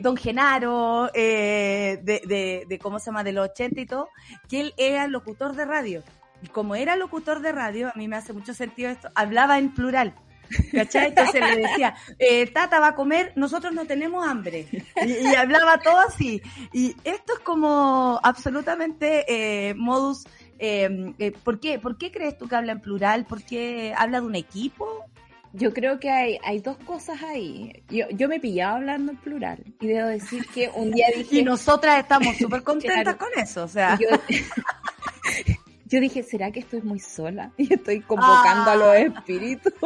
Don Genaro, de, de, de, ¿cómo se llama? De los 80 y todo, que él era locutor de radio. Y como era locutor de radio, a mí me hace mucho sentido esto, hablaba en plural. ¿Cachai? Entonces le decía, eh, Tata va a comer, nosotros no tenemos hambre. Y, hablaba todo así. Y esto es como absolutamente eh, modus. Eh, eh, ¿por, qué? ¿Por qué crees tú que habla en plural? ¿Por qué habla de un equipo? Yo creo que hay, hay dos cosas ahí. Yo, yo me pillaba hablando en plural y debo decir que un día dije... Y nosotras estamos súper contentas con eso, o sea... Yo dije, ¿será que estoy muy sola? Y estoy convocando a los ah. espíritus.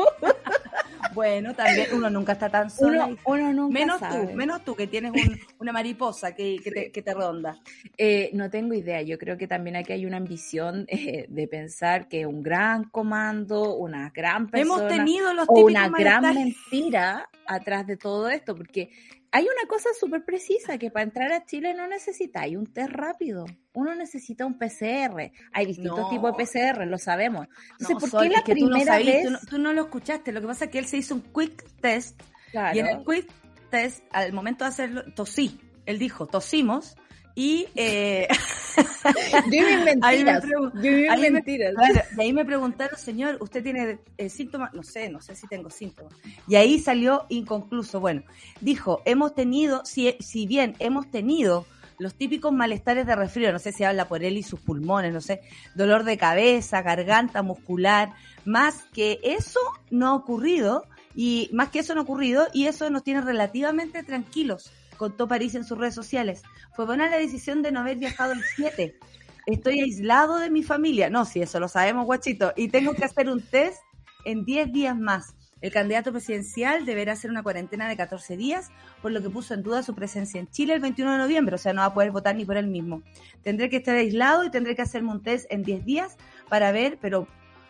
Bueno, también uno nunca está tan sola. Uno, nunca menos tú, menos tú que tienes una mariposa que, te, ronda. Eh, no tengo idea. Yo creo que también aquí hay una ambición eh, de pensar que un gran comando, una gran persona, hemos tenido los o una gran mentira atrás de todo esto, porque hay una cosa súper precisa, que para entrar a Chile no necesitáis un test rápido, uno necesita un PCR. Hay distintos tipos de PCR, lo sabemos. Entonces, ¿por qué la primera tú no, tú, no, lo escuchaste, lo que pasa es que él se hizo un quick test, y en el quick test, al momento de hacerlo, tosí. Él dijo, tosimos, y eh, mentiras. Dime mentiras. y ahí me preguntaron, señor, ¿usted tiene eh, síntomas? No sé, no sé si tengo síntomas. Y ahí salió inconcluso. Bueno, dijo, hemos tenido, si, si bien hemos tenido los típicos malestares de resfrío, no sé si habla por él y sus pulmones, no sé, dolor de cabeza, garganta muscular, más que eso no ha ocurrido y más que eso no ha ocurrido y eso nos tiene relativamente tranquilos contó París en sus redes sociales. Fue buena la decisión de no haber viajado el 7. Estoy aislado de mi familia. No, si eso lo sabemos, guachito. Y tengo que hacer un test en 10 días más. El candidato presidencial deberá hacer una cuarentena de 14 días, por lo que puso en duda su presencia en Chile el 21 de noviembre, o sea, no va a poder votar ni por él mismo. Tendré que estar aislado y tendré que hacerme un test en 10 días para ver, pero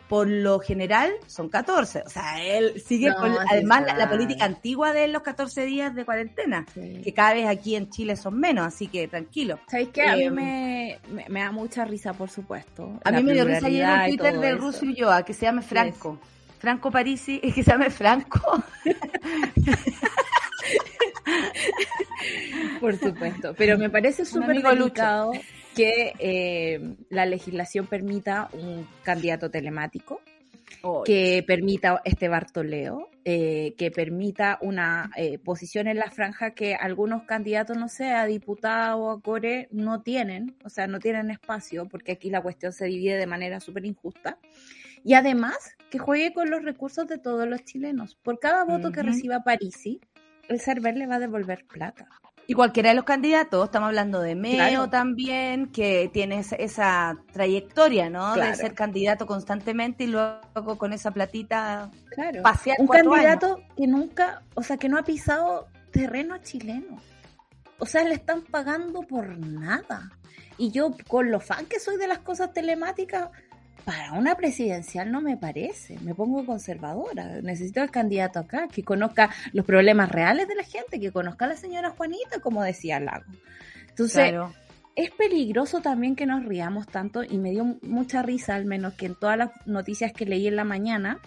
por lo general son 14. O sea, él sigue con, además la, política antigua de los 14 días de cuarentena, que cada vez aquí en Chile son menos, así que tranquilo. ¿Sabéis qué? A mí eh, me, me, da mucha risa, por supuesto. A mí me dio risa ayer en Twitter de Rusio Ulloa, que se llame Franco. Franco Parisi, es que se llame Franco. por supuesto, pero me parece súper delicado que eh, la legislación permita un candidato telemático, que permita este Bartoleo, eh, que permita una eh, posición en la franja que algunos candidatos, no sé, a diputado o a core, no tienen, o sea, no tienen espacio, porque aquí la cuestión se divide de manera súper injusta. Y además, que juegue con los recursos de todos los chilenos. Por cada voto que reciba Parisi, el server le va a devolver plata. Y cualquiera de los candidatos, estamos hablando de Meo también, que tiene esa, trayectoria, ¿no? De ser candidato constantemente y luego con esa platita claro. pasear Un candidato que nunca, o sea, que no ha pisado terreno chileno. O sea, le están pagando por nada. Y yo, con lo fan que soy de las cosas telemáticas, para una presidencial no me parece, me pongo conservadora. Necesito al candidato acá que conozca los problemas reales de la gente, que conozca a la señora Juanita, como decía Lago. Entonces, es peligroso también que nos riamos tanto y me dio mucha risa, al menos que en todas las noticias que leí en la mañana,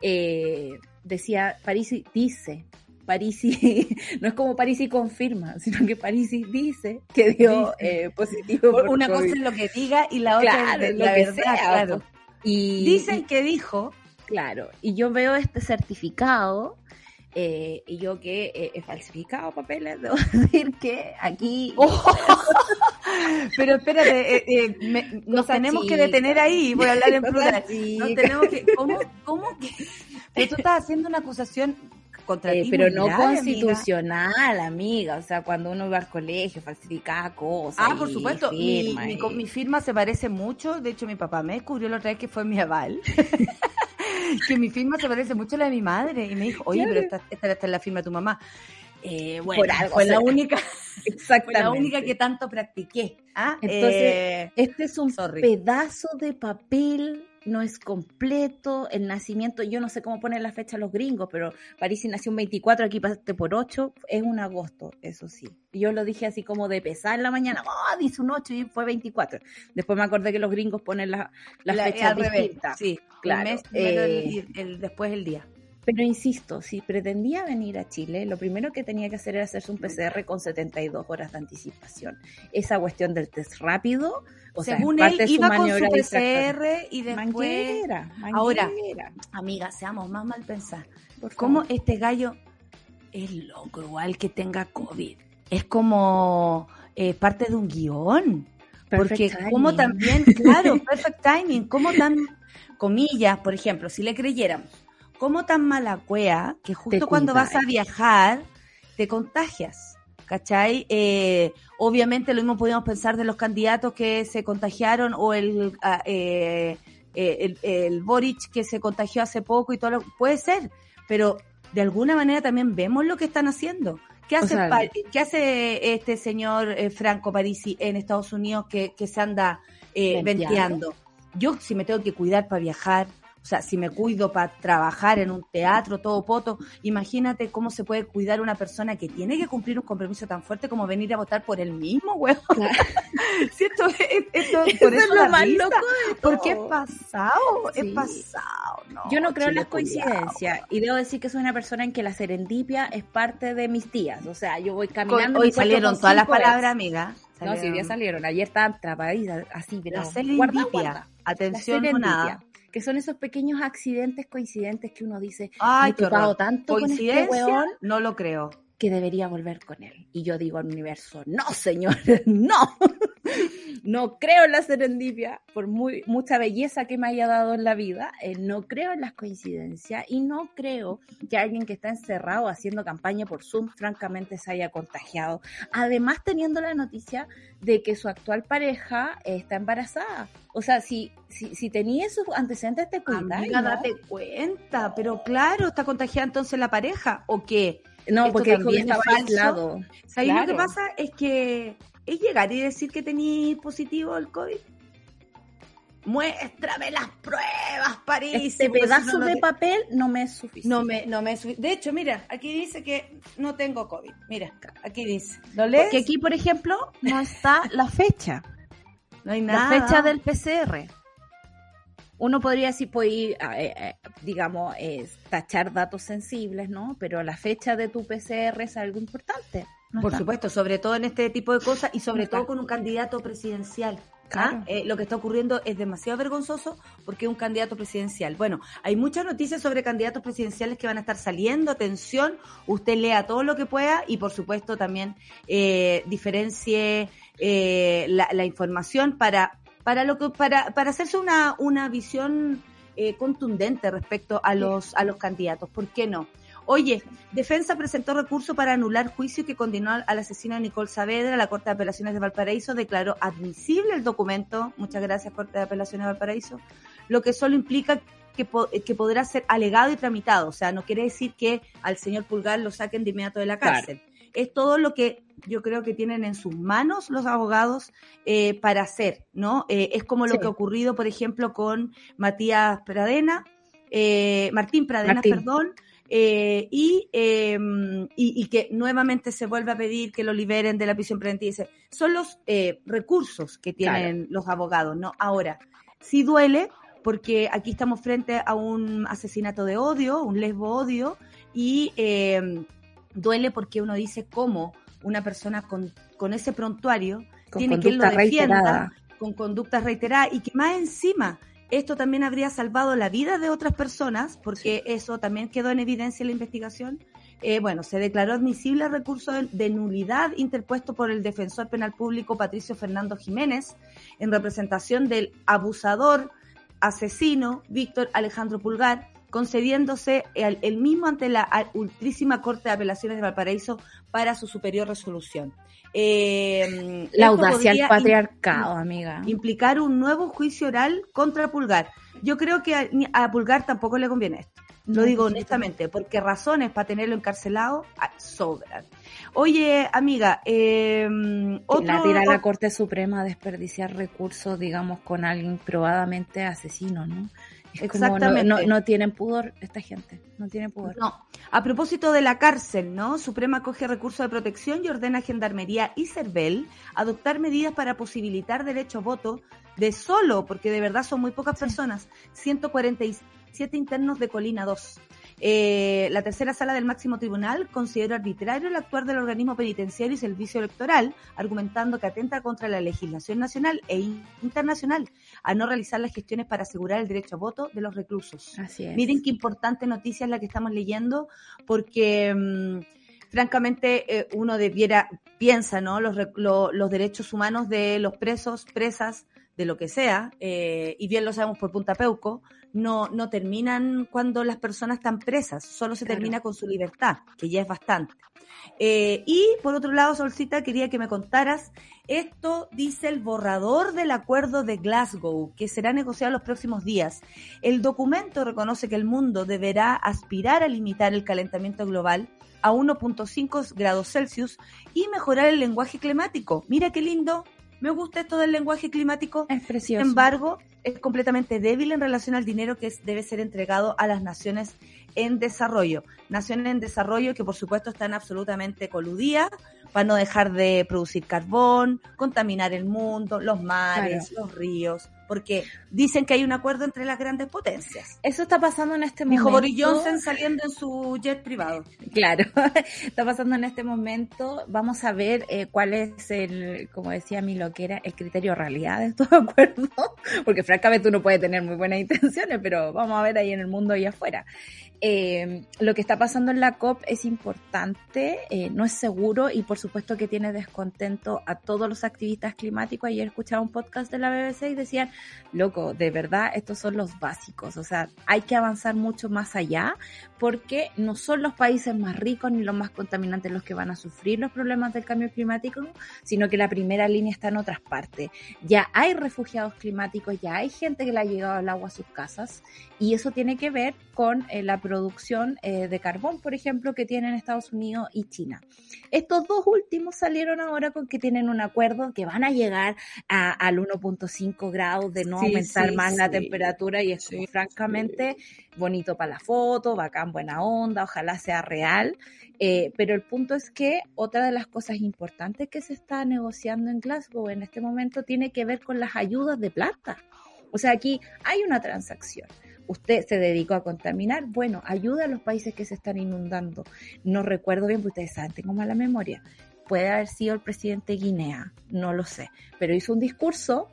eh, decía, París dice, Parisi, no es como Parisi confirma, sino que Parisi dice que dio eh, positivo. Por Una cosa es lo que diga y la otra es la verdad, claro. Y, Dicen que dijo. Claro, y yo veo este certificado eh, y yo que eh, he falsificado papeles, debo decir que aquí... pero espérate, nos tenemos que detener ahí, voy a hablar en plural. Nos tenemos que, ¿cómo, ¿Cómo que? Pero tú estás haciendo una acusación contra Eh, ti pero no amiga. constitucional, amiga. O sea, cuando uno va al colegio, falsificaba cosas. Ah, por supuesto. Mi, firma mi, y- co- mi firma se parece mucho. De hecho, mi papá me descubrió la otra vez que fue mi aval. que mi firma se parece mucho a la de mi madre. Y me dijo, oye, pero esta, esta, esta es la firma de tu mamá. Eh, bueno, Por algo fue la única, fue Exactamente. la única que tanto practiqué. ¿ah? Entonces, Eh, Este es un Sorry. pedazo de papel, no es completo. El nacimiento, yo no sé cómo ponen la fecha los gringos, pero París nació un 24, aquí pasaste por 8, es un agosto, eso sí. Yo lo dije así como de pesar en la mañana, oh, dice un 8 y fue 24. Después me acordé que los gringos ponen la- las la- fechas al revés, distintas. Sí, Claro, el mes primero eh, el- el- después el día. Pero insisto, si pretendía venir a Chile, lo primero que tenía que hacer era hacerse un PCR con 72 horas de anticipación. Esa cuestión del test rápido, o sea, Según es él, parte de su iba con su. PCR y después... Manguera, Ahora, manguera, Amiga, seamos más mal pensadas. ¿Cómo este gallo es loco igual que tenga COVID? Es como eh, parte de un guion. Porque Perfect como timing. también, claro, perfect timing, como tan, comillas, por ejemplo, si le creyéramos, como tan mala cuea que justo cuando vas a cuidáis. viajar te contagias, ¿cachai? Eh, obviamente lo mismo podemos pensar de los candidatos que se contagiaron o el, ah, eh, eh, el, el Boric que se contagió hace poco y todo lo puede ser, pero de alguna manera también vemos lo que están haciendo. ¿Qué O hace, sea, ¿qué hace este señor eh, Franco Parisi en Estados Unidos que, que se anda eh, Venteando. venteando? Yo si me tengo que cuidar para viajar, o sea, si me cuido para trabajar en un teatro, todo poto, imagínate cómo se puede cuidar una persona que tiene que cumplir un compromiso tan fuerte como venir a votar por él mismo, weón. Claro. Si esto, es- esto, Eso por es eso lo la más risa, loco de Porque es todo. pasado, Sí. es pasado. No, Yo no creo en las coincidencias y debo decir que soy una persona en que la serendipia es parte de mis tías. O sea, yo voy caminando. hoy salieron todas las palabras, amiga. No, si ya salieron. Ayer estaban atrapaditas así, pero La guarda. La Atención, serendipia, nada. Que son esos pequeños accidentes, coincidentes que uno dice, Ay, me he topado tanto con este ¿Coincidencia? weón No lo creo. Que debería volver con él. Y yo digo al universo, no, señores, no. No creo en la serendipia, por muy, mucha belleza que me haya dado en la vida, eh, no creo en las coincidencias y no creo que alguien que está encerrado haciendo campaña por Zoom, francamente, se haya contagiado. Además, teniendo la noticia de que su actual pareja eh, está embarazada. O sea, si, si, si tenía esos antecedentes, te cuidas. Amiga, ¿no? date cuenta. Pero claro, está contagiada entonces la pareja. ¿O qué? No, esto porque dijo que es estaba aislado. ¿Sabes lo que pasa? Es que es llegar y decir que tení positivo el COVID. Muéstrame las pruebas, París. Este pedazo no, de te- papel no me es suficiente. No me, no me es De hecho, mira, aquí dice que no tengo COVID. Mira, aquí dice. ¿Lo lees? Porque aquí, por ejemplo, no está la fecha, no hay la nada. fecha del PCR. Uno podría decir, pues, ir, a- eh, eh, digamos, tachar datos sensibles, ¿no? Pero la fecha de tu PCR es algo importante. No Por está. supuesto, sobre todo en este tipo de cosas y sobre No todo con un candidato presidencial. ¿ah? Claro. Eh, lo que está ocurriendo es demasiado vergonzoso porque es un candidato presidencial. Bueno, hay muchas noticias sobre candidatos presidenciales que van a estar saliendo. Atención, usted lea todo lo que pueda y por supuesto también eh, diferencie eh, la, la información para para lo que para para hacerse una una visión eh, contundente respecto a los a los candidatos. ¿Por qué no? Oye, Defensa presentó recurso para anular juicio que condenó al asesino de Nicole Saavedra. La Corte de Apelaciones de Valparaíso declaró admisible el documento. Muchas gracias, Corte de Apelaciones de Valparaíso. Lo que solo implica que, po- que podrá ser alegado y tramitado. O sea, no quiere decir que al señor Pulgar lo saquen de inmediato de la Claro. Es todo lo que yo creo que tienen en sus manos los abogados eh, para hacer, ¿no? Eh, es como lo Sí. que ha ocurrido, por ejemplo, con Matías Pradena, eh, Martín Pradena, Martín. perdón, eh, y, eh, y, y que nuevamente se vuelve a pedir que lo liberen de la prisión preventiva. Dice, Son los eh, recursos que tienen los abogados, ¿no? Ahora, sí duele porque aquí estamos frente a un asesinato de odio, un lesbo odio, y eh, duele porque uno dice cómo una persona con, con ese prontuario Con tiene que lo defienda reiterada. con conductas reiteradas y que más encima esto también habría salvado la vida de otras personas, porque eso también quedó en evidencia en la investigación. Eh, bueno, se declaró admisible el recurso de, de nulidad interpuesto por el defensor penal público Patricio Fernando Jiménez en representación del abusador, asesino Víctor Alejandro Pulgar, concediéndose el, mismo ante la ultrísima Corte de Apelaciones de Valparaíso para su superior resolución. Eh, la audacia al patriarcado, amiga. Implicar un nuevo juicio oral contra Pulgar. Yo creo que a, Pulgar tampoco le conviene esto. Lo digo honestamente, porque razones para tenerlo encarcelado ah, sobran. Oye, amiga, eh, la tira la Corte Suprema a desperdiciar recursos, digamos, con alguien probadamente asesino, ¿no? Exactamente. no, no, tienen pudor esta gente, no tienen pudor. No. A propósito de la cárcel, ¿no? Suprema coge recursos de protección y ordena a Gendarmería y CERVEL adoptar medidas para posibilitar derecho a voto de solo, porque de verdad son muy pocas personas, 147 internos de Colina 2. Eh, la tercera sala del máximo tribunal consideró arbitrario el actuar del organismo penitenciario y servicio electoral, argumentando que atenta contra la legislación nacional e internacional a no realizar las gestiones para asegurar el derecho a voto de los reclusos. Así es. Miren qué importante noticia es la que estamos leyendo, porque mm, francamente eh, uno debiera, piensa, ¿no? Los, los derechos humanos de los presos, presas, de lo que sea, eh, y bien lo sabemos por Punta Peuco, no, no terminan cuando las personas están presas, solo se termina con su libertad, que ya es bastante. Eh, y por otro lado, Solcita, quería que me contaras, esto dice el borrador del acuerdo de Glasgow, que será negociado los próximos días. El documento reconoce que el mundo deberá aspirar a limitar el calentamiento global a 1.5 grados Celsius y mejorar el lenguaje climático. Mira qué lindo, me gusta esto del lenguaje climático. Es precioso. Sin embargo, es completamente débil en relación al dinero que debe ser entregado a las naciones en desarrollo. Naciones en desarrollo que por supuesto están absolutamente coludidas para no dejar de producir carbón, contaminar el mundo, los mares, los ríos, porque dicen que hay un acuerdo entre las grandes potencias. Eso está pasando en este momento. Dijo Boris Johnson saliendo en su jet privado. Claro, está pasando en este momento. Vamos a ver eh, cuál es el, como decía mi loquera, el criterio realidad de estos acuerdos, porque francamente uno puede tener muy buenas intenciones, pero vamos a ver ahí en el mundo y afuera. Eh, lo que está pasando en la COP es importante, eh, no es seguro y por supuesto que tiene descontento a todos los activistas climáticos. Ayer escuchaba un podcast de la BBC y decían, loco, de verdad, estos son los básicos, o sea, hay que avanzar mucho más allá porque no son los países más ricos ni los más contaminantes los que van a sufrir los problemas del cambio climático, sino que la primera línea está en otras partes. Ya hay refugiados climáticos, ya hay gente que le ha llegado el agua a sus casas y eso tiene que ver con eh, la producción eh, de carbón, por ejemplo, que tienen Estados Unidos y China. Estos dos últimos salieron ahora con que tienen un acuerdo que van a llegar al 1.5 grados de no aumentar más la temperatura y es francamente bonito para la foto, bacán, buena onda, ojalá sea real. Eh, pero el punto es que otra de las cosas importantes que se está negociando en Glasgow en este momento tiene que ver con las ayudas de plata. O sea, aquí hay una transacción usted se dedicó a contaminar, bueno, ayuda a los países que se están inundando. No recuerdo bien, porque ustedes saben, tengo mala memoria. Puede haber sido el presidente de Guinea, no lo sé, pero hizo un discurso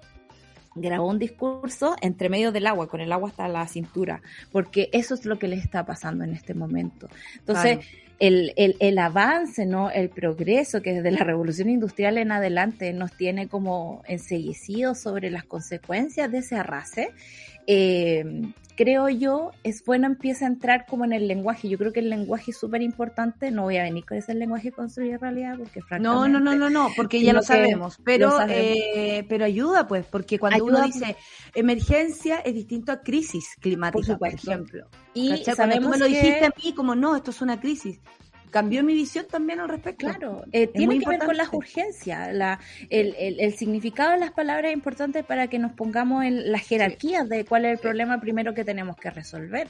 grabó un discurso entre medio del agua, con el agua hasta la cintura, porque eso es lo que le está pasando en este momento. Entonces, el, el, el, avance, ¿no? El progreso que desde la revolución industrial en adelante nos tiene como enseguecidos sobre las consecuencias de ese arrase, eh, creo yo, es bueno empieza a entrar como en el lenguaje. Yo creo que el lenguaje es súper importante. No voy a venir con ese lenguaje construir realidad porque francamente... No, no, no, no, no, porque ya lo sabemos. Pero, Eh, pero ayuda pues, porque cuando uno dice emergencia es distinto a crisis climática, por, ejemplo. Y sabemos me lo dijiste a mí como no, esto es una crisis cambió mi visión también al respecto. Claro, eh, tiene que ver con las urgencias. La, el, el, significado de las palabras es importante para que nos pongamos en las jerarquías de cuál es el problema primero que tenemos que resolver.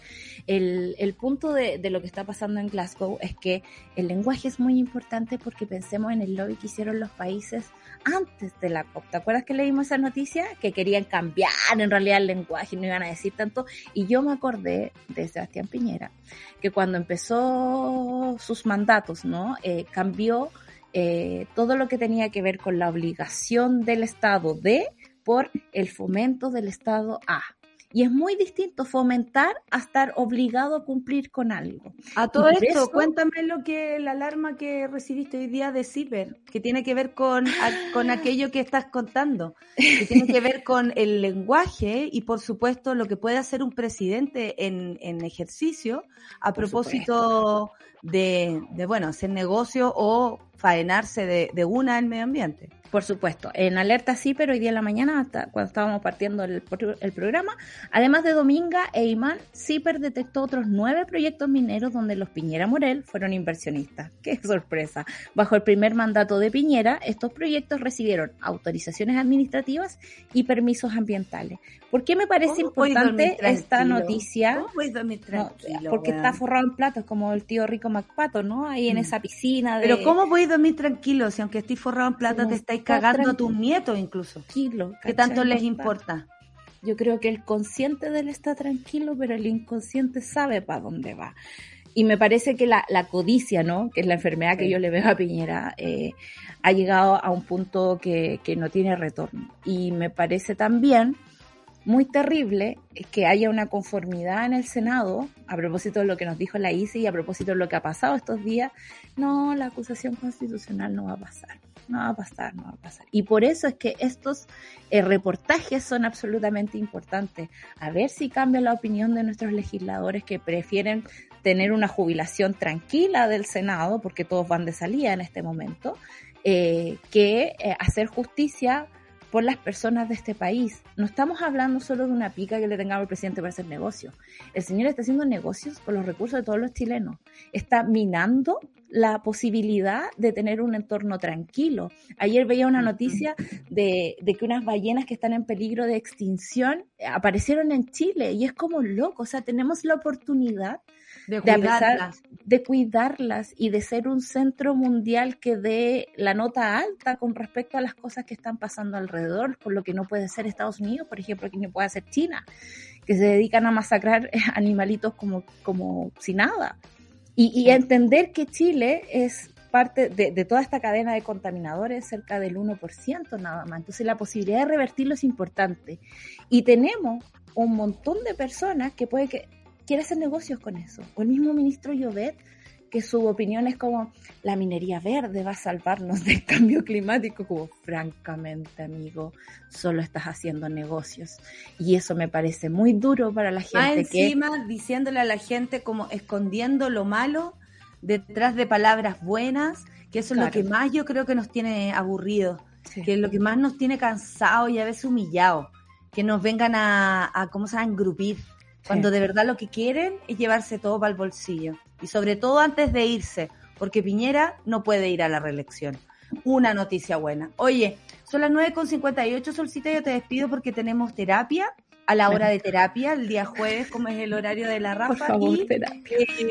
El, el punto de, de, lo que está pasando en Glasgow es que el lenguaje es muy importante porque pensemos en el lobby que hicieron los países antes de la COP. ¿Te acuerdas que leímos esa noticia? Que querían cambiar en realidad el lenguaje y no iban a decir tanto. Y yo me acordé de Sebastián Piñera, que cuando empezó sus mandatos, ¿no? Eh, cambió eh, todo lo que tenía que ver con la obligación del Estado de por el fomento del Estado A Y es muy distinto fomentar a estar obligado a cumplir con algo. A todo esto, cuéntame lo que la alarma que recibiste hoy día de CIPER, que tiene que ver con, con aquello que estás contando, que tiene que ver con el lenguaje y por supuesto lo que puede hacer un presidente en, en ejercicio a propósito de, de, bueno, hacer negocio o faenarse de, de una el medio ambiente. Por supuesto, en alerta sí, pero hoy día en la mañana, hasta cuando estábamos partiendo el, el programa, además de Dominga e Imán, CIPER detectó otros nueve proyectos mineros donde los Piñera Morel fueron inversionistas. ¡Qué sorpresa! Bajo el primer mandato de Piñera, estos proyectos recibieron autorizaciones administrativas y permisos ambientales. ¿Por qué me parece importante esta noticia? porque está forrado en platos, como el tío Rico MacPato, ¿no? Ahí en mm. esa piscina. De... Pero ¿cómo voy a dormir tranquilo si aunque estoy forrado en plata te estáis cagando a tus nietos incluso. Tranquilo. ¿Qué tanto les importa? Yo creo que el consciente de él está tranquilo, pero el inconsciente sabe para dónde va. Y me parece que la, codicia, ¿no? Que es la enfermedad que yo le veo a Piñera, eh, ha llegado a un punto que, que no tiene retorno. Y me parece también muy terrible que haya una conformidad en el Senado, a propósito de lo que nos dijo la ICE y a propósito de lo que ha pasado estos días, no, la acusación constitucional no va a pasar no va a pasar, no va a pasar. Y por eso es que estos eh, reportajes son absolutamente importantes. A ver si cambia la opinión de nuestros legisladores que prefieren tener una jubilación tranquila del Senado, porque todos van de salida en este momento, eh, que eh, hacer justicia por las personas de este país. No estamos hablando solo de una pica que le tengamos al presidente para hacer negocios. El señor está haciendo negocios con los recursos de todos los chilenos. Está minando la posibilidad de tener un entorno tranquilo. Ayer veía una noticia de, que unas ballenas que están en peligro de extinción aparecieron en Chile y es como loco, o sea, tenemos la oportunidad de cuidarlas. De, cuidarlas y de ser un centro mundial que dé la nota alta con respecto a las cosas que están pasando alrededor, por lo que no puede ser Estados Unidos, por ejemplo, que no puede ser China, que se dedican a masacrar animalitos como, como si nada. Y, entender que Chile es parte de, de, toda esta cadena de contaminadores, cerca del 1% nada más. Entonces la posibilidad de revertirlo es importante. Y tenemos un montón de personas que puede que quiere hacer negocios con eso. O el mismo ministro Llobet, que su opinión es como la minería verde va a salvarnos del cambio climático, como francamente, amigo, solo estás haciendo negocios. Y eso me parece muy duro para la gente. Ah, encima diciéndole a la gente como escondiendo lo malo detrás de palabras buenas, que eso es lo que más yo creo que nos tiene aburridos, que es lo que más nos tiene cansado y a veces humillado, que nos vengan a, a ¿cómo se llama?, engrupir cuando de verdad lo que quieren es llevarse todo para el bolsillo. Y sobre todo antes de irse, porque Piñera no puede ir a la reelección. Una noticia buena. Oye, son las 9.58, Solcita, yo te despido porque tenemos terapia a la hora de terapia, el día jueves, como es el horario de la Rafa. y,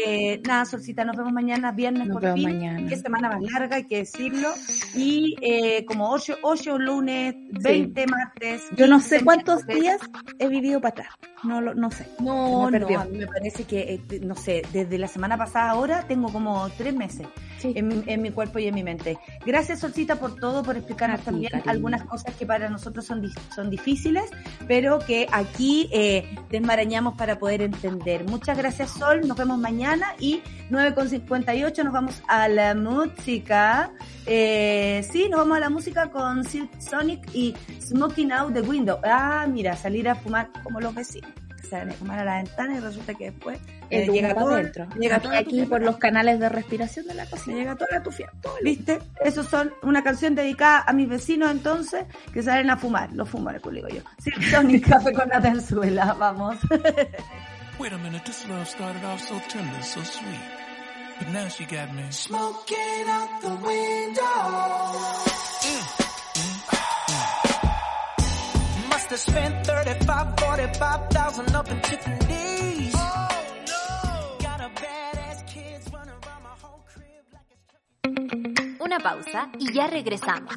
eh, nada, Solcita, nos vemos mañana, viernes por fin. Mañana. Qué semana más larga, hay que decirlo. Y eh, como 8, 8 lunes, 20 martes. Yo no sé cuántos días he vivido para atrás. No, no sé. No, me no, a mí me parece que, eh, no sé, desde la semana pasada ahora tengo como tres meses en, mi, en, mi, cuerpo y en mi mente. Gracias, Solcita, por todo, por explicarnos también algunas cosas que para nosotros son, son difíciles, pero que aquí eh, desmarañamos para poder entender. Muchas gracias, Sol. Nos vemos mañana y 9.58 nos vamos a la música. Eh, sí, nos vamos a la música con Silk Sonic y Smoking Out the Window. Ah, mira, salir a fumar como los vecinos se van a fumar a la ventana y resulta que después eh, llega todo adentro. Llega todo aquí por los canales de respiración de la cocina. Llega toda la tufia. ¿Viste? Esos son una canción dedicada a mis vecinos entonces que salen a fumar. Los fumadores, pues digo yo. Sí, Sonic Café con la tenzuela. Vamos. Wait a minute, this love started off so tender, so sweet. But now she got me smoking out the window. Mm. Have spent 35, 45,000 up in Tiffany's. Oh, no. Got a badass kids running around my whole crib like it's... Una pausa y ya regresamos.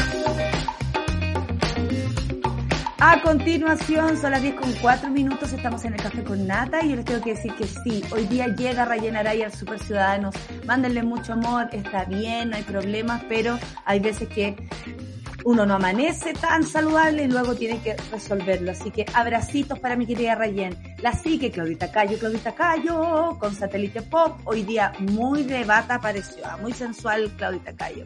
A continuación, son las 10 con 4 minutos, estamos en el Café con Nata y yo les tengo que decir que sí, hoy día llega Rayen Araya al Super Ciudadanos, mándenle mucho amor, está bien, no hay problemas, pero hay veces que uno no amanece tan saludable y luego tiene que resolverlo. Así que abracitos para mi querida Rayen. La sigue Claudita Cayo, Claudita Cayo, con Satélite Pop. Hoy día muy de bata apareció, ah, muy sensual Claudita Cayo.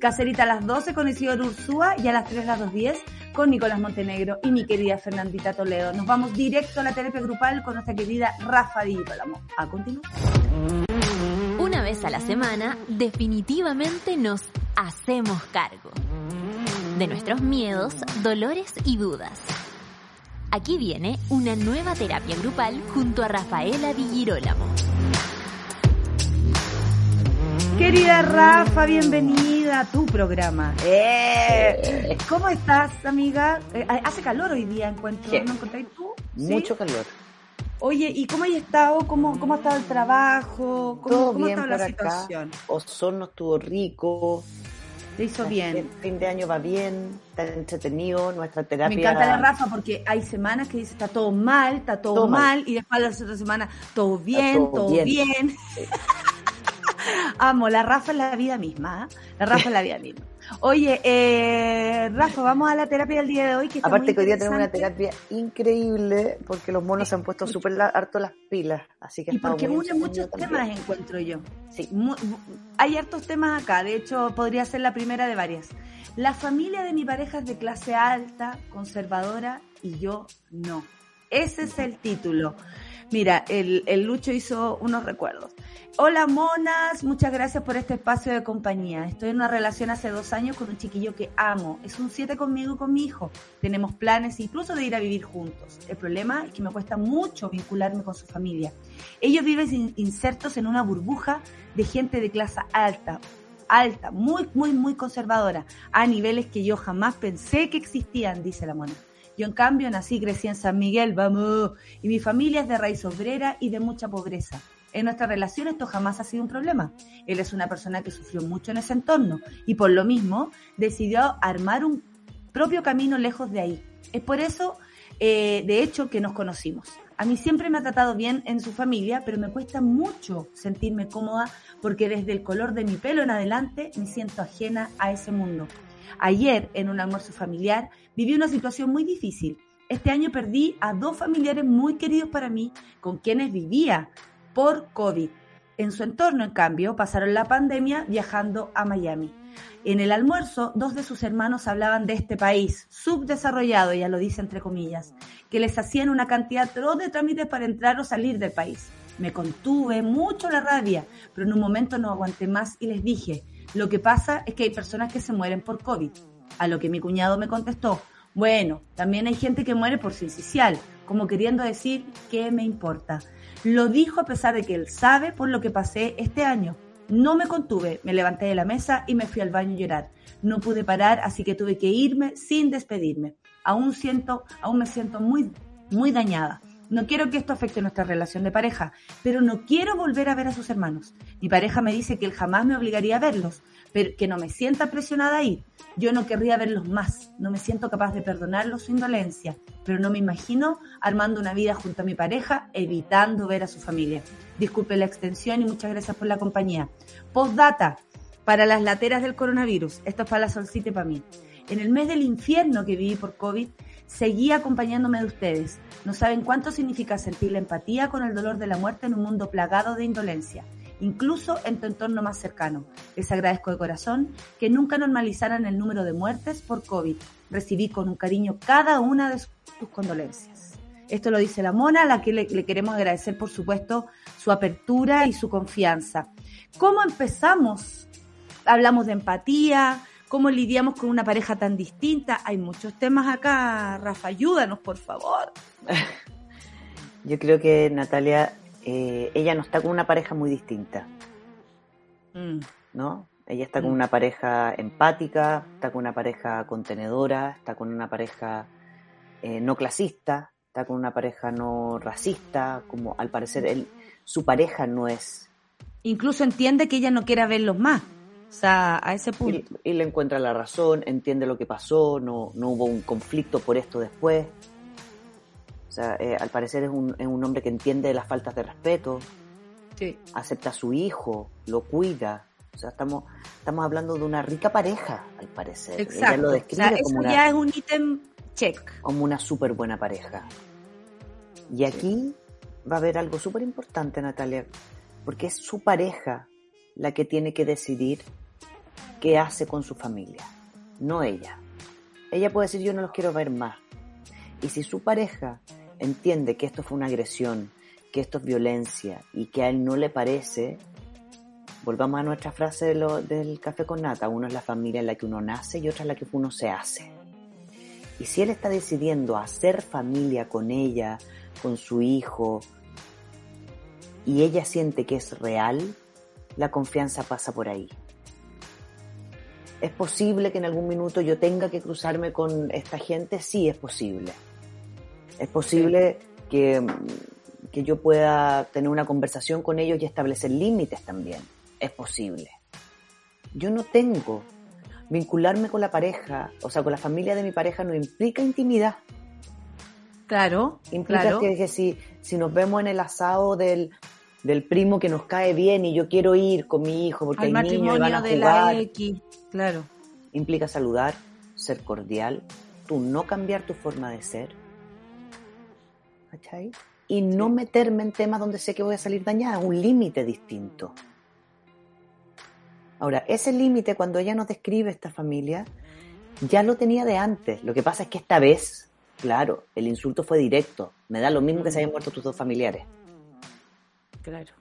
Cacerita a las 12 con Isidoro Ursúa y a las 3 a las 2.10 con Nicolás Montenegro y mi querida Fernandita Toledo. Nos vamos directo a la terapia grupal con nuestra querida Rafa Di A continuación. Una vez a la semana, definitivamente nos hacemos cargo de nuestros miedos, dolores y dudas. Aquí viene una nueva terapia grupal junto a Rafaela Di Girolamo. Querida Rafa, bienvenida a tu programa. Eh, ¿Cómo estás, amiga? Eh, hace calor hoy día, encuentro. ¿No encontráis tú? Mucho calor. Oye, ¿y cómo has estado? ¿Cómo, cómo ha estado el trabajo? ¿Cómo, Todo cómo bien ha estado por la acá. situación? Osorno estuvo rico. Te hizo El bien. fin de año va bien, está entretenido, nuestra terapia. Me encanta la Rafa porque hay semanas que dice está todo mal, está todo, Todo mal, mal. y después la otra semana todo bien, todo todo, bien. bien. Sí. Amo, la Rafa es la vida misma, ¿ah? La Rafa es la vida misma. Oye, eh, Rafa, vamos a la terapia del día de hoy. Que está Aparte muy que hoy día tenemos una terapia increíble porque los monos se han puesto súper harto las pilas, así que Y porque une muchos temas, también. encuentro yo. Sí. Hay hartos temas acá, de hecho podría ser la primera de varias. La familia de mi pareja es de clase alta, conservadora y yo no. Ese es el título. Mira, el, el Lucho hizo unos recuerdos. Hola monas, muchas gracias por este espacio de compañía. Estoy en una relación hace dos años con un chiquillo que amo. Es un siete conmigo y con mi hijo. Tenemos planes incluso de ir a vivir juntos. El problema es que me cuesta mucho vincularme con su familia. Ellos viven in- insertos en una burbuja de gente de clase alta, alta, muy, muy, muy conservadora, a niveles que yo jamás pensé que existían, dice la mona. Yo en cambio nací, crecí en San Miguel, vamos, y mi familia es de raíz obrera y de mucha pobreza. En nuestra relación esto jamás ha sido un problema. Él es una persona que sufrió mucho en ese entorno y por lo mismo decidió armar un propio camino lejos de ahí. Es por eso, eh, de hecho, que nos conocimos. A mí siempre me ha tratado bien en su familia, pero me cuesta mucho sentirme cómoda porque desde el color de mi pelo en adelante me siento ajena a ese mundo. Ayer, en un almuerzo familiar, viví una situación muy difícil. Este año perdí a dos familiares muy queridos para mí, con quienes vivía por COVID. En su entorno, en cambio, pasaron la pandemia viajando a Miami. En el almuerzo, dos de sus hermanos hablaban de este país, subdesarrollado, ya lo dice entre comillas, que les hacían una cantidad de trámites para entrar o salir del país. Me contuve mucho la rabia, pero en un momento no aguanté más y les dije, lo que pasa es que hay personas que se mueren por COVID. A lo que mi cuñado me contestó, bueno, también hay gente que muere por sincicial, como queriendo decir, ¿qué me importa? Lo dijo a pesar de que él sabe por lo que pasé este año. No me contuve, me levanté de la mesa y me fui al baño a llorar. No pude parar, así que tuve que irme sin despedirme. Aún siento, aún me siento muy, muy dañada. No quiero que esto afecte nuestra relación de pareja, pero no quiero volver a ver a sus hermanos. Mi pareja me dice que él jamás me obligaría a verlos, pero que no me sienta presionada a ir. Yo no querría verlos más, no me siento capaz de perdonarlos su indolencia, pero no me imagino armando una vida junto a mi pareja, evitando ver a su familia. Disculpe la extensión y muchas gracias por la compañía. Postdata, para las lateras del coronavirus, esto es para la solcita para mí. En el mes del infierno que viví por COVID, Seguí acompañándome de ustedes. No saben cuánto significa sentir la empatía con el dolor de la muerte en un mundo plagado de indolencia, incluso en tu entorno más cercano. Les agradezco de corazón que nunca normalizaran el número de muertes por COVID. Recibí con un cariño cada una de sus condolencias. Esto lo dice la Mona, a la que le, le queremos agradecer, por supuesto, su apertura y su confianza. ¿Cómo empezamos? Hablamos de empatía, cómo lidiamos con una pareja tan distinta. Hay muchos temas acá, Rafa, ayúdanos, por favor. Yo creo que Natalia, eh, ella no está con una pareja muy distinta, Mm, ¿no? Ella está con Mm. una pareja empática, está con una pareja contenedora, está con una pareja eh, no clasista, está con una pareja no racista, como al parecer él, su pareja no es Incluso entiende que ella no quiera verlos más. O sea, a ese y, punto. y le encuentra la razón, entiende lo que pasó, no, no hubo un conflicto por esto después. O sea, eh, al parecer es un, es un hombre que entiende las faltas de respeto, Sí. acepta a su hijo, lo cuida. O sea, estamos, estamos hablando de una rica pareja, al parecer. Ella Exacto. lo O describe sea, eso como, una, ya es un ítem check. como una súper buena pareja. Y aquí va a haber algo súper importante, Natalia, porque es su pareja la que tiene que decidir qué hace con su familia, no ella. Ella puede decir yo no los quiero ver más. Y si su pareja entiende que esto fue una agresión, que esto es violencia y que a él no le parece, volvamos a nuestra frase de lo- del café con nata, uno es la familia en la que uno nace y otra es la que uno se hace. Y si él está decidiendo hacer familia con ella, con su hijo, y ella siente que es real, la confianza pasa por ahí. ¿Es posible que en algún minuto yo tenga que cruzarme con esta gente? Sí, es posible. Es posible que, que yo pueda tener una conversación con ellos y establecer límites también. Es posible. Yo no tengo. Vincularme con la pareja, o sea, con la familia de mi pareja no implica intimidad. Claro, Implica claro. que, que si, si nos vemos en el asado del, del primo que nos cae bien y yo quiero ir con mi hijo porque Al hay niños y van a de jugar, la X. Claro. implica saludar, ser cordial, tú no cambiar tu forma de ser. ¿Cachai? Y no meterme en temas donde sé que voy a salir dañada, un límite distinto. Ahora, ese límite cuando ella nos describe esta familia, ya lo tenía de antes. Lo que pasa es que esta vez, claro, el insulto fue directo. Me da lo mismo que se hayan muerto tus dos familiares. Claro.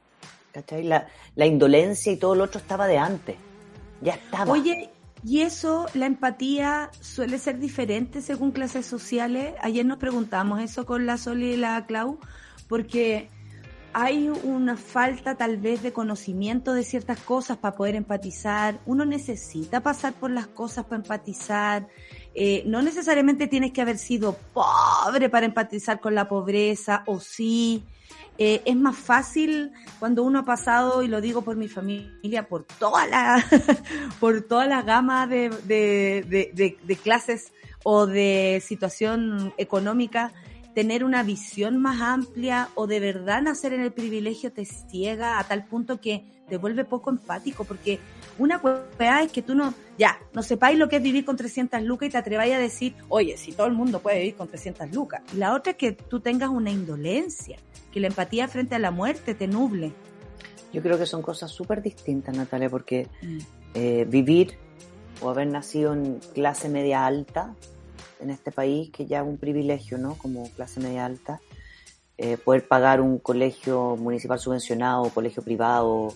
¿Cachai? La, la indolencia y todo lo otro estaba de antes. Ya estaba. Oye, ¿y eso, la empatía, suele ser diferente según clases sociales? Ayer nos preguntamos eso con la Soli y la Clau, porque hay una falta tal vez de conocimiento de ciertas cosas para poder empatizar. Uno necesita pasar por las cosas para empatizar. Eh, no necesariamente tienes que haber sido pobre para empatizar con la pobreza, o sí. Eh, es más fácil cuando uno ha pasado, y lo digo por mi familia, por toda la, por toda la gama de, de, clases o de situación económica, tener una visión más amplia o de verdad nacer en el privilegio te ciega a tal punto que te vuelve poco empático, porque una weá es que tú no, ya, no sepáis lo que es vivir con 300 lucas y te atreváis a decir, oye, si todo el mundo puede vivir con 300 lucas. Y la otra es que tú tengas una indolencia, que la empatía frente a la muerte te nuble. Yo creo que son cosas súper distintas, Natalia, porque eh, vivir o haber nacido en clase media alta en este país, que ya es un privilegio, ¿no? Como clase media alta, eh, poder pagar un colegio municipal subvencionado, colegio privado,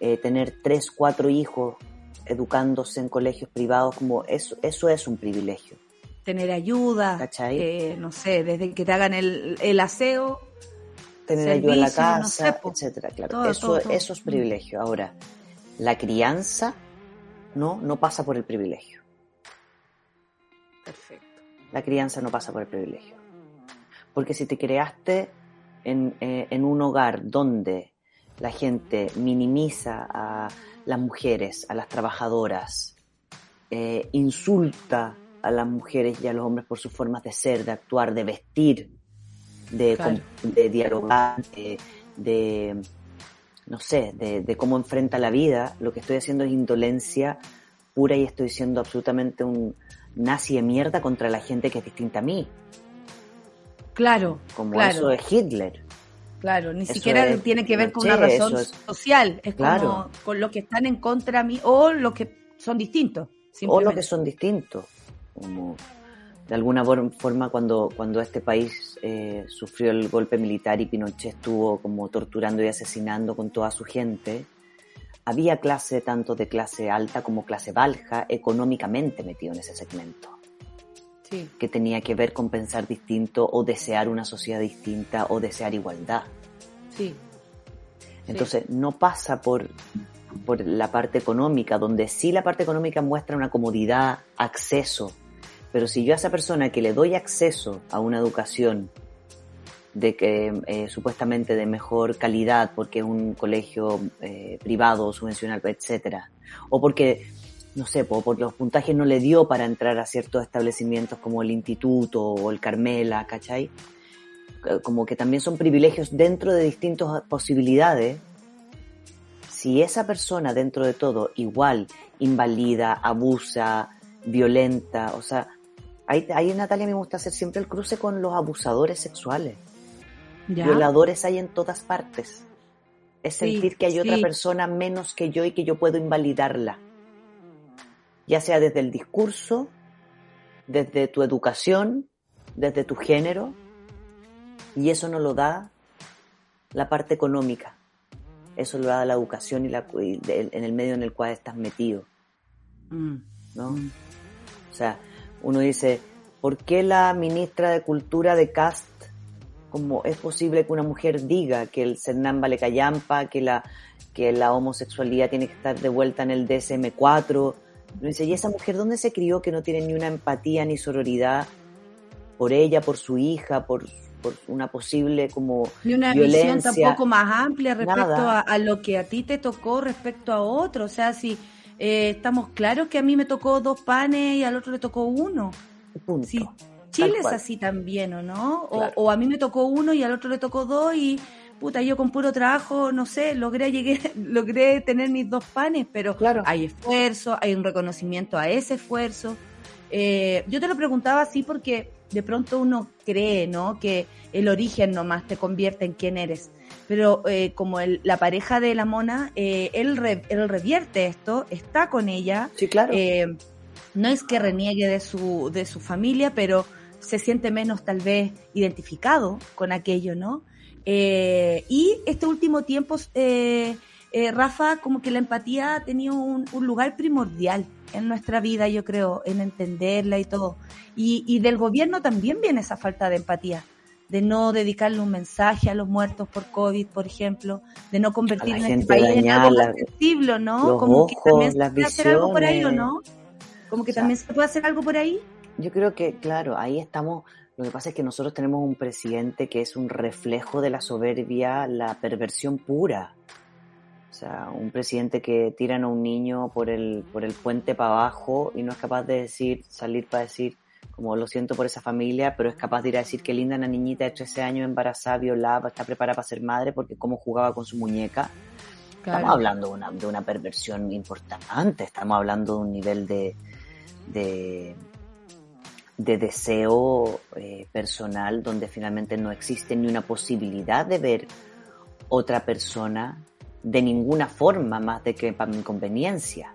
eh, tener tres, cuatro hijos educándose en colegios privados, como eso, eso es un privilegio. Tener ayuda, eh, no sé, desde que te hagan el, el aseo, Tener ayuda en la no casa, sé, po. etcétera, claro. Todo, eso, todo, todo. eso es privilegio. Ahora, la crianza no, no pasa por el privilegio. perfecto. La crianza no pasa por el privilegio. Porque si te creaste en, eh, en un hogar donde la gente minimiza a las mujeres, a las trabajadoras, eh, insulta a las mujeres y a los hombres por sus formas de ser, de actuar, de vestir, de, Claro. de dialogar, de, de, no sé, de, de cómo enfrenta la vida, lo que estoy haciendo es indolencia pura y estoy siendo absolutamente un nazi de mierda contra la gente que es distinta a mí. Claro. Como claro. eso de Hitler. Claro, ni Eso siquiera es tiene que ver con una razón es- social, es Claro. como con los que están en contra mí o los que son distintos. O los que son distintos. Como de alguna for- forma cuando, cuando este país eh, sufrió el golpe militar y Pinochet estuvo como torturando y asesinando con toda su gente, había clase tanto de clase alta como clase baja económicamente metido en ese segmento. Sí, que tenía que ver con pensar distinto o desear una sociedad distinta o desear igualdad. sí. Entonces, no pasa por, por la parte económica, donde sí la parte económica muestra una comodidad, acceso, pero si yo a esa persona que le doy acceso a una educación de que eh, supuestamente de mejor calidad porque es un colegio eh, privado subvencionado etcétera o porque no sé po, por los puntajes no le dio para entrar a ciertos establecimientos como el instituto o el Carmela ¿cachai? Como que también son privilegios dentro de distintas posibilidades si esa persona dentro de todo igual invalida abusa violenta o sea ahí, ahí Natalia me gusta hacer siempre el cruce con los abusadores sexuales Ya. Violadores hay en todas partes. Es Sí, sentir que hay otra persona menos que yo y que yo puedo invalidarla. Ya sea desde el discurso, desde tu educación, desde tu género. Y eso no lo da la parte económica. Eso lo da la educación y, la, y de- en el medio en el cual estás metido. Mm. ¿no? Mm. O sea, uno dice, ¿por qué la ministra de Cultura de Cast, como es posible que una mujer diga que el Cernán vale callampa, que la, que la homosexualidad tiene que estar de vuelta en el DSM-4? Uno dice, ¿y esa mujer dónde se crió que no tiene ni una empatía ni sororidad por ella, por su hija, por, por una posible como Y una visión tampoco más amplia respecto a, a lo que a ti te tocó respecto a otro. O sea, si eh, estamos claros que a mí me tocó dos panes y al otro le tocó uno. Punto. Sí, Chile es así también, ¿o no? O a mí me tocó uno y al otro le tocó dos y puta, yo con puro trabajo, no sé, logré llegué, logré tener mis dos panes, pero Claro. hay esfuerzo, hay un reconocimiento a ese esfuerzo. Eh, yo te lo preguntaba así porque de pronto uno cree, ¿no? Que el origen nomás te convierte en quien eres. Pero eh, como el- la pareja de la mona, eh, él, re- él revierte esto, está con ella, Sí, claro. no es que reniegue de su, de su familia, pero se siente menos tal vez identificado con aquello, ¿no? Eh, y este último tiempo, eh, eh, Rafa, como que la empatía ha tenido un, un lugar primordial en nuestra vida, yo creo, en entenderla y todo. Y, y del gobierno también viene esa falta de empatía, de no dedicarle un mensaje a los muertos por COVID, por ejemplo, de no convertir en este país en algo sensible, ¿no? los como que ojos, también se puede hacer algo por ahí, ¿o no? Como que O sea, también se puede hacer algo por ahí. Yo creo que, claro, ahí estamos. Lo que pasa es que nosotros tenemos un presidente que es un reflejo de la soberbia, la perversión pura. O sea, un presidente que tiran a un niño por el, por el puente para abajo y no es capaz de decir, salir para decir, como lo siento por esa familia, pero es capaz de ir a decir que linda una niñita de 13 años embarazada, violada, está preparada para ser madre porque cómo jugaba con su muñeca. Estamos hablando de una, de una perversión importante, estamos hablando de un nivel de, de, de deseo eh, personal donde finalmente no existe ni una posibilidad de ver otra persona de ninguna forma más de que para mi conveniencia.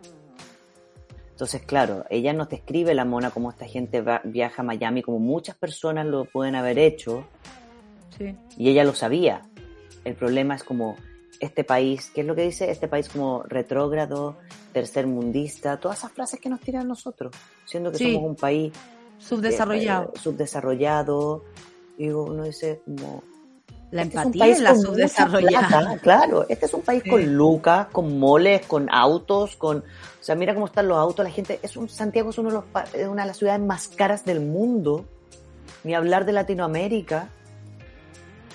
Entonces, claro, ella nos describe la mona como esta gente va- viaja a Miami, como muchas personas lo pueden haber hecho, Sí. y ella lo sabía. El problema es como este país, ¿qué es lo que dice? Este país como retrógrado, tercermundista, todas esas frases que nos tiran nosotros, siendo que Sí. somos un país Subdesarrollado. eh, subdesarrollado. Y uno dice como... la este es un empatía país es la subdesarrollada. plata, claro, este es un país Sí. con lucas, con moles, con autos, con... O sea, mira cómo están los autos, la gente... Es un, Santiago es, uno de los, es una de las ciudades más caras del mundo, ni hablar de Latinoamérica.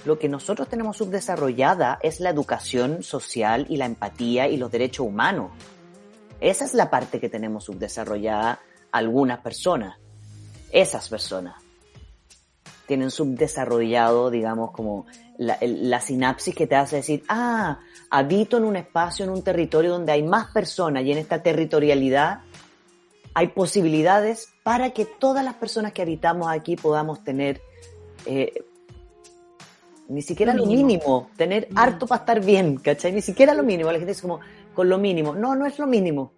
Lo que nosotros tenemos subdesarrollada es la educación social y la empatía y los derechos humanos. Esa es la parte que tenemos subdesarrollada algunas personas. Esas personas tienen subdesarrollado, digamos, como la, sinapsis que te hace decir, ah, habito en un espacio, en un territorio donde hay más personas y en esta territorialidad hay posibilidades para que todas las personas que habitamos aquí podamos tener eh, ni siquiera lo mínimo, tener harto para estar bien, ¿cachai? Ni siquiera lo mínimo. La gente dice como, con lo mínimo. No, no es lo mínimo.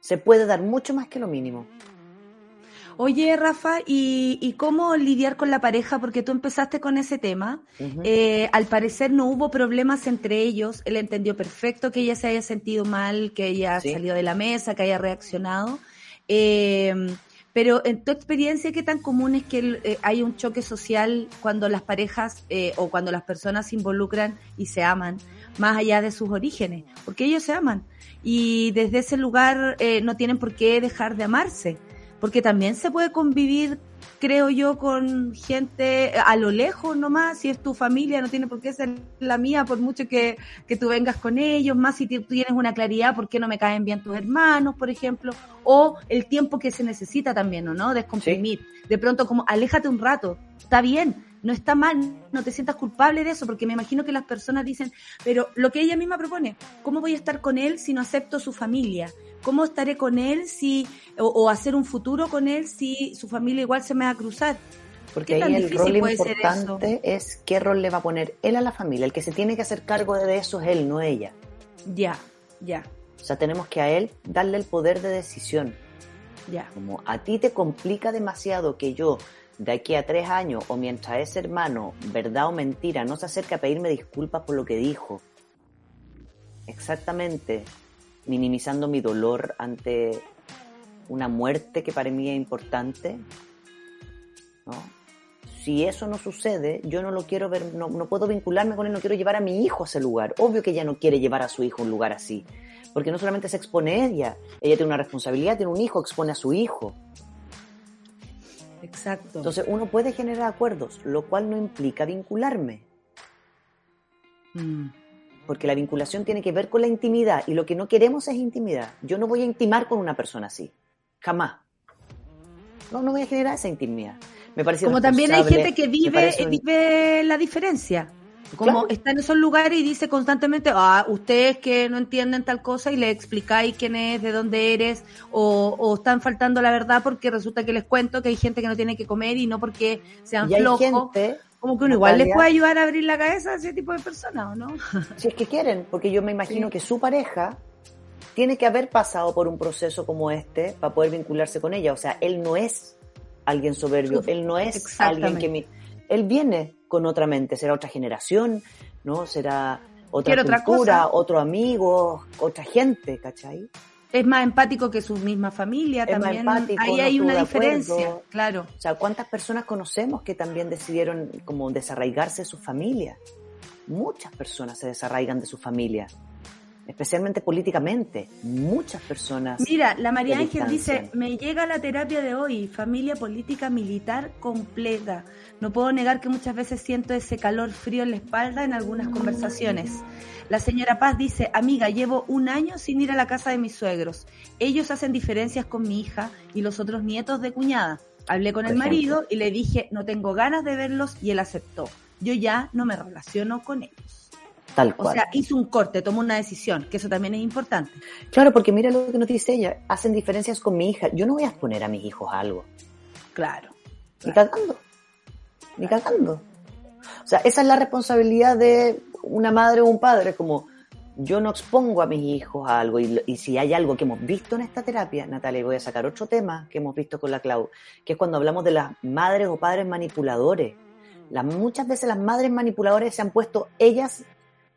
Se puede dar mucho más que lo mínimo. Oye, Rafa, ¿y, y cómo lidiar con la pareja? Porque tú empezaste con ese tema. Eh, al parecer no hubo problemas entre ellos. Él entendió perfecto que ella se haya sentido mal, que ella Sí. salió de la mesa, que haya reaccionado. Eh, pero en tu experiencia, ¿qué tan común es que eh, hay un choque social cuando las parejas eh, o cuando las personas se involucran y se aman, más allá de sus orígenes? Porque ellos se aman y desde ese lugar eh, no tienen por qué dejar de amarse. Porque también se puede convivir creo yo, con gente a lo lejos nomás, si es tu familia, no tiene por qué ser la mía, por mucho que, que tú vengas con ellos, más si tú tienes una claridad, por qué no me caen bien tus hermanos, por ejemplo, o el tiempo que se necesita también, ¿o no? Descomprimir. De pronto, como, aléjate un rato, está bien, no está mal, no te sientas culpable de eso, porque me imagino que las personas dicen, pero lo que ella misma propone, ¿cómo voy a estar con él si no acepto su familia? ¿Cómo estaré con él si, o, o hacer un futuro con él si su familia igual se me va a cruzar? Porque ¿Qué tan ahí el rol importante es qué rol le va a poner él a la familia. El que se tiene que hacer cargo de eso es él, no ella. Ya, ya, O sea, tenemos que a él darle el poder de decisión. ya. Como a ti te complica demasiado que yo, de aquí a tres años, o mientras ese hermano, verdad o mentira, no se acerque a pedirme disculpas por lo que dijo, exactamente minimizando mi dolor ante una muerte que para mí es importante, ¿no? Si eso no sucede, yo no lo quiero ver, no, no puedo vincularme con él, no quiero llevar a mi hijo a ese lugar. Obvio que ella no quiere llevar a su hijo a un lugar así, porque no solamente se expone ella, ella tiene una responsabilidad, tiene un hijo, expone a su hijo. Exacto. Entonces uno puede generar acuerdos, lo cual no implica vincularme, Mm. porque la vinculación tiene que ver con la intimidad y lo que no queremos es intimidad. Yo no voy a intimar con una persona así, jamás. No, no voy a generar esa intimidad. Me parece Como también hay gente que vive, parece- vive la diferencia. Como Claro. está en esos lugares y dice constantemente, ah, ustedes que no entienden tal cosa y le explicáis quién es, de dónde eres, o, o están faltando la verdad porque resulta que les cuento que hay gente que no tiene que comer y no porque sean Y flojos. gente, Como que uno igual les puede ayudar a abrir la cabeza a ese tipo de personas, ¿o no? si es que quieren, porque yo me imagino que su pareja tiene que haber pasado por un proceso como este para poder vincularse con ella. O sea, él no es alguien soberbio, él no es alguien que... mi- él viene con otra mente, será otra generación, ¿no? Será otra Quiere otra cultura, cosa. otro amigo, otra gente, ¿cachai? Es más empático que su misma familia Es más también. empático, Ahí no hay una diferencia, claro. O sea, ¿cuántas personas conocemos que también decidieron como desarraigarse de su familia? Muchas personas se desarraigan de su familia, especialmente políticamente. Muchas personas. Mira, la María Ángel dice, me llega la terapia de hoy, familia política militar completa. No puedo negar que muchas veces siento ese calor frío en la espalda en algunas conversaciones. La señora Paz dice, amiga, llevo un año sin ir a la casa de mis suegros. Ellos hacen diferencias con mi hija y los otros nietos de cuñada. Hablé con Por el ejemplo. marido y le dije, no tengo ganas de verlos y él aceptó. Yo ya no me relaciono con ellos. Tal O cual. sea, hizo un corte, tomó una decisión, que eso también es importante. claro, porque mira lo que nos dice ella. Hacen diferencias con mi hija. Yo no voy a exponer a mis hijos a algo. Claro. Ni cagando. Ni cagando. O sea, esa es la responsabilidad de una madre o un padre. Como yo no expongo a mis hijos a algo. Y, y si hay algo que hemos visto en esta terapia, Natalia, y voy a sacar otro tema que hemos visto con la Clau, que es cuando hablamos de las madres o padres manipuladores. Las, muchas veces las madres manipuladoras se han puesto ellas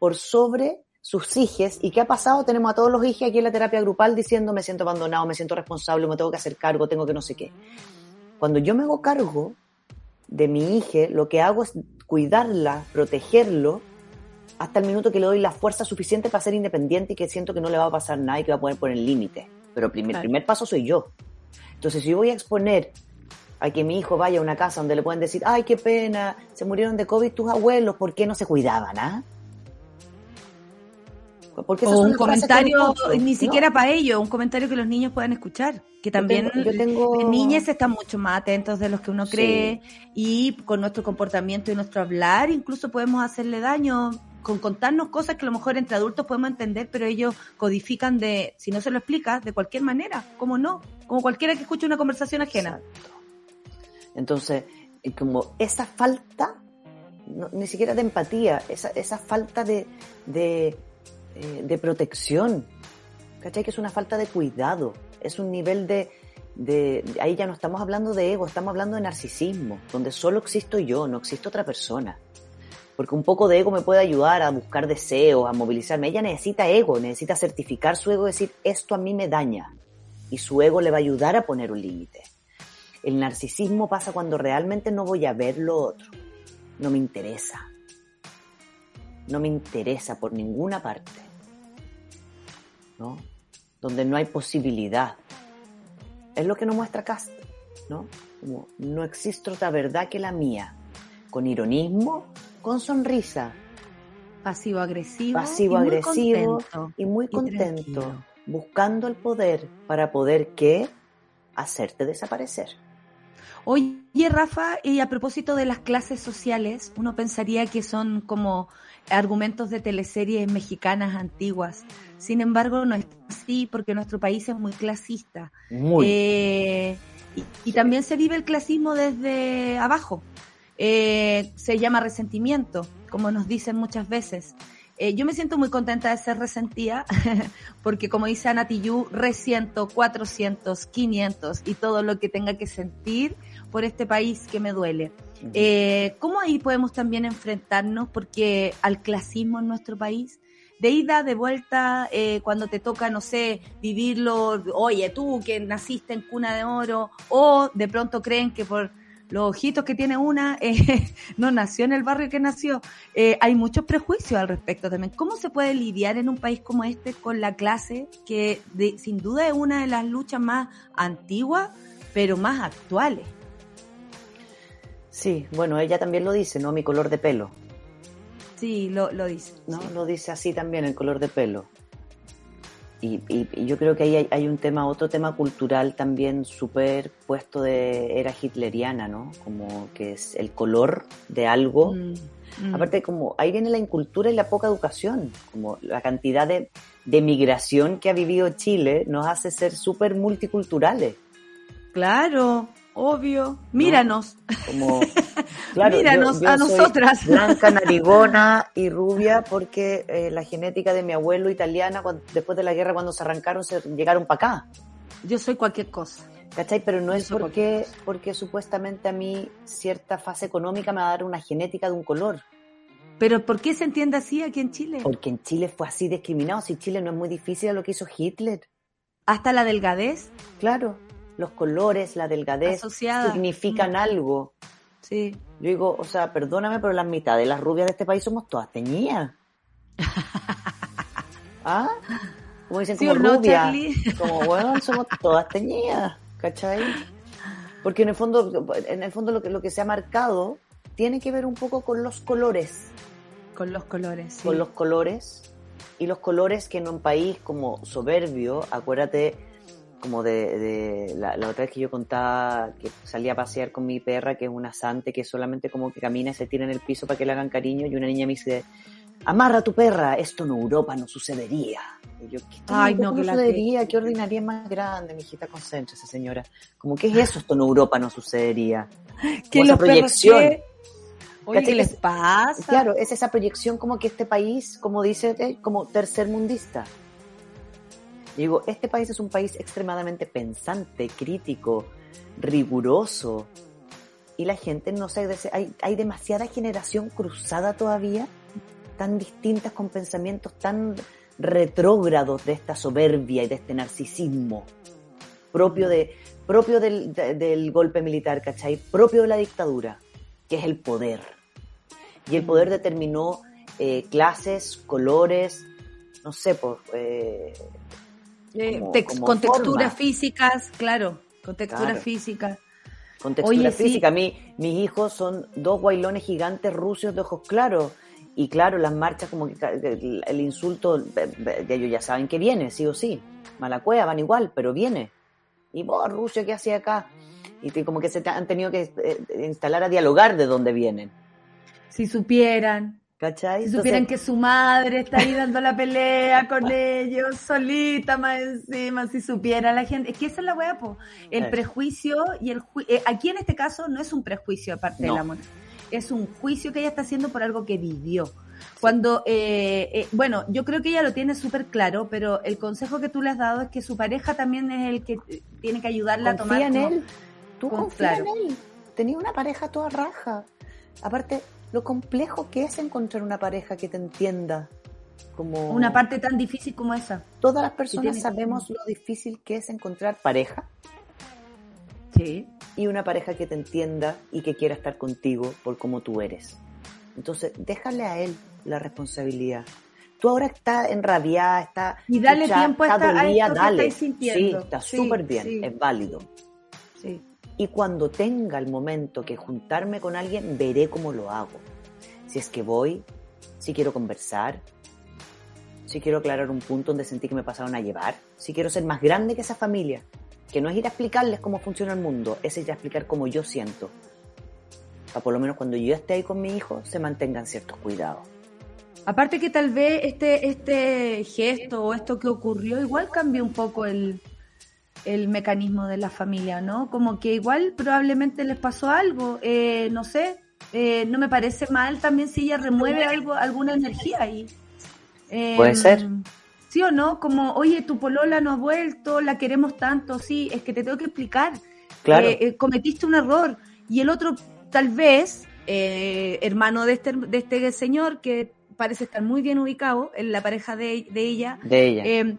por sobre sus hijos. ¿Y qué ha pasado? Tenemos a todos los hijos aquí en la terapia grupal diciendo me siento abandonado, me siento responsable, me tengo que hacer cargo, tengo que no sé qué. Cuando yo me hago cargo de mi hija, lo que hago es cuidarla, protegerlo, hasta el minuto que le doy la fuerza suficiente para ser independiente y que siento que no le va a pasar nada y que va a poder poner límites. Pero el primer, Claro. primer paso soy yo. Entonces, si yo voy a exponer a que mi hijo vaya a una casa donde le pueden decir, ay, qué pena, se murieron de COVID tus abuelos, ¿por qué no se cuidaban, ah? Porque O un comentario ni No. siquiera para ellos, un comentario que los niños puedan escuchar, que también tengo- yo tengo- niñas están mucho más atentos de los que uno Sí. cree y con nuestro comportamiento y nuestro hablar incluso podemos hacerle daño con contarnos cosas que a lo mejor entre adultos podemos entender, pero ellos codifican de, si no se lo explicas, de cualquier manera, ¿cómo no? Como cualquiera que escuche una conversación ajena. Entonces, como esa falta, ni siquiera de empatía, esa, esa falta de, de, eh, de protección, ¿cachai? Que es una falta de cuidado, es un nivel de, de, ahí ya no estamos hablando de ego, estamos hablando de narcisismo, donde solo existo yo, no existe otra persona. Porque un poco de ego me puede ayudar a buscar deseos, a movilizarme. Ella necesita ego, necesita certificar su ego, decir, esto a mí me daña. Y su ego le va a ayudar a poner un límite. El narcisismo pasa cuando realmente no voy a ver lo otro. No me interesa. No me interesa por ninguna parte. ¿No? Donde no hay posibilidad es lo que nos muestra Cast, ¿no? Como no existe otra verdad que la mía, con ironismo, con sonrisa. Pasivo-agresivo. Pasivo-agresivo y muy contento, buscando el poder para poder, ¿qué? Hacerte desaparecer. Oye, Rafa, y a propósito de las clases sociales, uno pensaría que son como argumentos de teleseries mexicanas antiguas. Sin embargo, no es así porque nuestro país es muy clasista. Eh, y, también se vive el clasismo desde abajo. Eh, se llama resentimiento, como nos dicen muchas veces. Eh, yo me siento muy contenta de ser resentida, porque como dice Ana Tijoux, resiento 400, 500 y todo lo que tenga que sentir por este país que me duele. Eh, ¿Cómo ahí podemos también enfrentarnos? Porque al clasismo en nuestro país, de ida, de vuelta, eh, cuando te toca, no sé, vivirlo, oye, tú que naciste en cuna de oro, o de pronto creen que por los ojitos que tiene una, eh, no nació en el barrio que nació. Hay muchos prejuicios al respecto también. ¿Cómo se puede lidiar en un país como este con la clase, que sin duda es una de las luchas más antiguas, pero más actuales? Sí, bueno, ella también lo dice, ¿no? Mi color de pelo. Sí, lo, lo dice. ¿No? Lo dice así también, el color de pelo. Y, y, yo creo que ahí hay, un tema, otro tema cultural también súper puesto de era hitleriana, ¿no? Como que es el color de algo. Mm, mm. Aparte, como ahí viene la incultura y la poca educación, como la cantidad de, de migración que ha vivido Chile nos hace ser súper multiculturales. Claro, Obvio. Míranos. Como, Míranos a nosotras. blanca, narigona y rubia porque eh, la genética de mi abuelo italiana, después de la guerra, cuando se arrancaron, se llegaron para acá. Yo soy cualquier cosa. ¿Cachai? Pero no es porque, porque supuestamente a mí cierta fase económica me va a dar una genética de un color. ¿Pero por qué se entiende así aquí en Chile? Porque en Chile fue así discriminado. Si Chile no es muy difícil a lo que hizo Hitler. ¿Hasta la delgadez? Claro los colores, la delgadez significan mm. algo. Sí. Yo digo, o sea, perdóname, pero la mitad de las rubias de este país somos todas teñidas. ¿Ah? Como dicen, como rubias. como, bueno, somos todas teñidas, ¿cachai? Porque en el fondo, en el fondo lo que, lo que se ha marcado tiene que ver un poco con los colores. Con los colores, sí. Con los colores. Y los colores que en un país como soberbio, acuérdate, como de, la, otra vez que yo contaba que salía a pasear con mi perra, que es una sante, que solamente como que camina y se tira en el piso para que le hagan cariño, y una niña me dice, amarra a tu perra, esto en Europa no sucedería. Y yo, ¿qué Ay, no, que sucedería? ¿Qué ordinaria más grande, mi hijita? Concéntrese, señora. Como, ¿qué es eso? Esto en Europa no sucedería. ¿Qué esa proyección. ¿qué les pasa? Claro, es esa proyección como que este país, como dice, eh, como tercermundista. Digo, este país es un país extremadamente pensante, crítico, riguroso. Y la gente no sé, hay, hay demasiada generación cruzada todavía, tan distintas con pensamientos tan retrógrados de esta soberbia y de este narcisismo propio, de, propio del, del golpe militar, ¿cachai? Propio de la dictadura, que es el poder. Y el poder determinó eh, clases, colores, no sé, por, eh, eh, con texturas físicas, claro, con texturas físicas. Con textura física. mis hijos son dos guailones gigantes rusos de ojos claros. Y claro, las marchas, como que el, insulto de ellos ya saben que viene, sí o sí. Malacuea van igual, pero viene. Y vos, Rusia, ¿qué hacía acá? Y como que se han tenido que eh, instalar a dialogar de dónde vienen. Si supieran. ¿Cachai? Si supieran que su madre está ahí dando la pelea con ellos, solita más encima, si supiera la gente. Es que esa es la weá, po. El Eh. prejuicio y el ju- eh, aquí en este caso no es un prejuicio aparte No. del amor. Es un juicio que ella está haciendo por algo que vivió. Cuando, eh, eh, bueno, yo creo que ella lo tiene súper claro, pero el consejo que tú le has dado es que su pareja también es el que eh, tiene que ayudarla a tomar confía en como- él. Tú con- confía claro. en él. Tenía una pareja toda raja. Aparte, lo complejo que es encontrar una pareja que te entienda. Como una parte tan difícil como esa. Todas las personas sabemos lo difícil que es encontrar pareja Sí. y una pareja que te entienda y que quiera estar contigo por como tú eres. Entonces, déjale a él la responsabilidad. Tú ahora estás enrabiada, está Y dale tiempo a esta- a que dale. sintiendo. Sí, está Sí, súper bien, sí. es válido. Y cuando tenga el momento que juntarme con alguien, veré cómo lo hago. Si es que voy, si quiero conversar, si quiero aclarar un punto donde sentí que me pasaron a llevar, si quiero ser más grande que esa familia, que no es ir a explicarles cómo funciona el mundo, es ir a explicar cómo yo siento. Para por lo menos cuando yo esté ahí con mi hijo, se mantengan ciertos cuidados. Aparte que tal vez este, este gesto o esto que ocurrió igual cambió un poco el, el mecanismo de la familia, ¿no? Como que igual probablemente les pasó algo, eh, no sé, eh, no me parece mal también si ella remueve algo, alguna energía ahí. Eh, Puede ser. ¿Sí o no? Como, oye, tu polola no ha vuelto, la queremos tanto, sí, es que te tengo que explicar. Claro. Eh, eh, cometiste un error. Y el otro, tal vez, eh, hermano de este, de este señor, que parece estar muy bien ubicado en la pareja de, de ella, de ella. eh,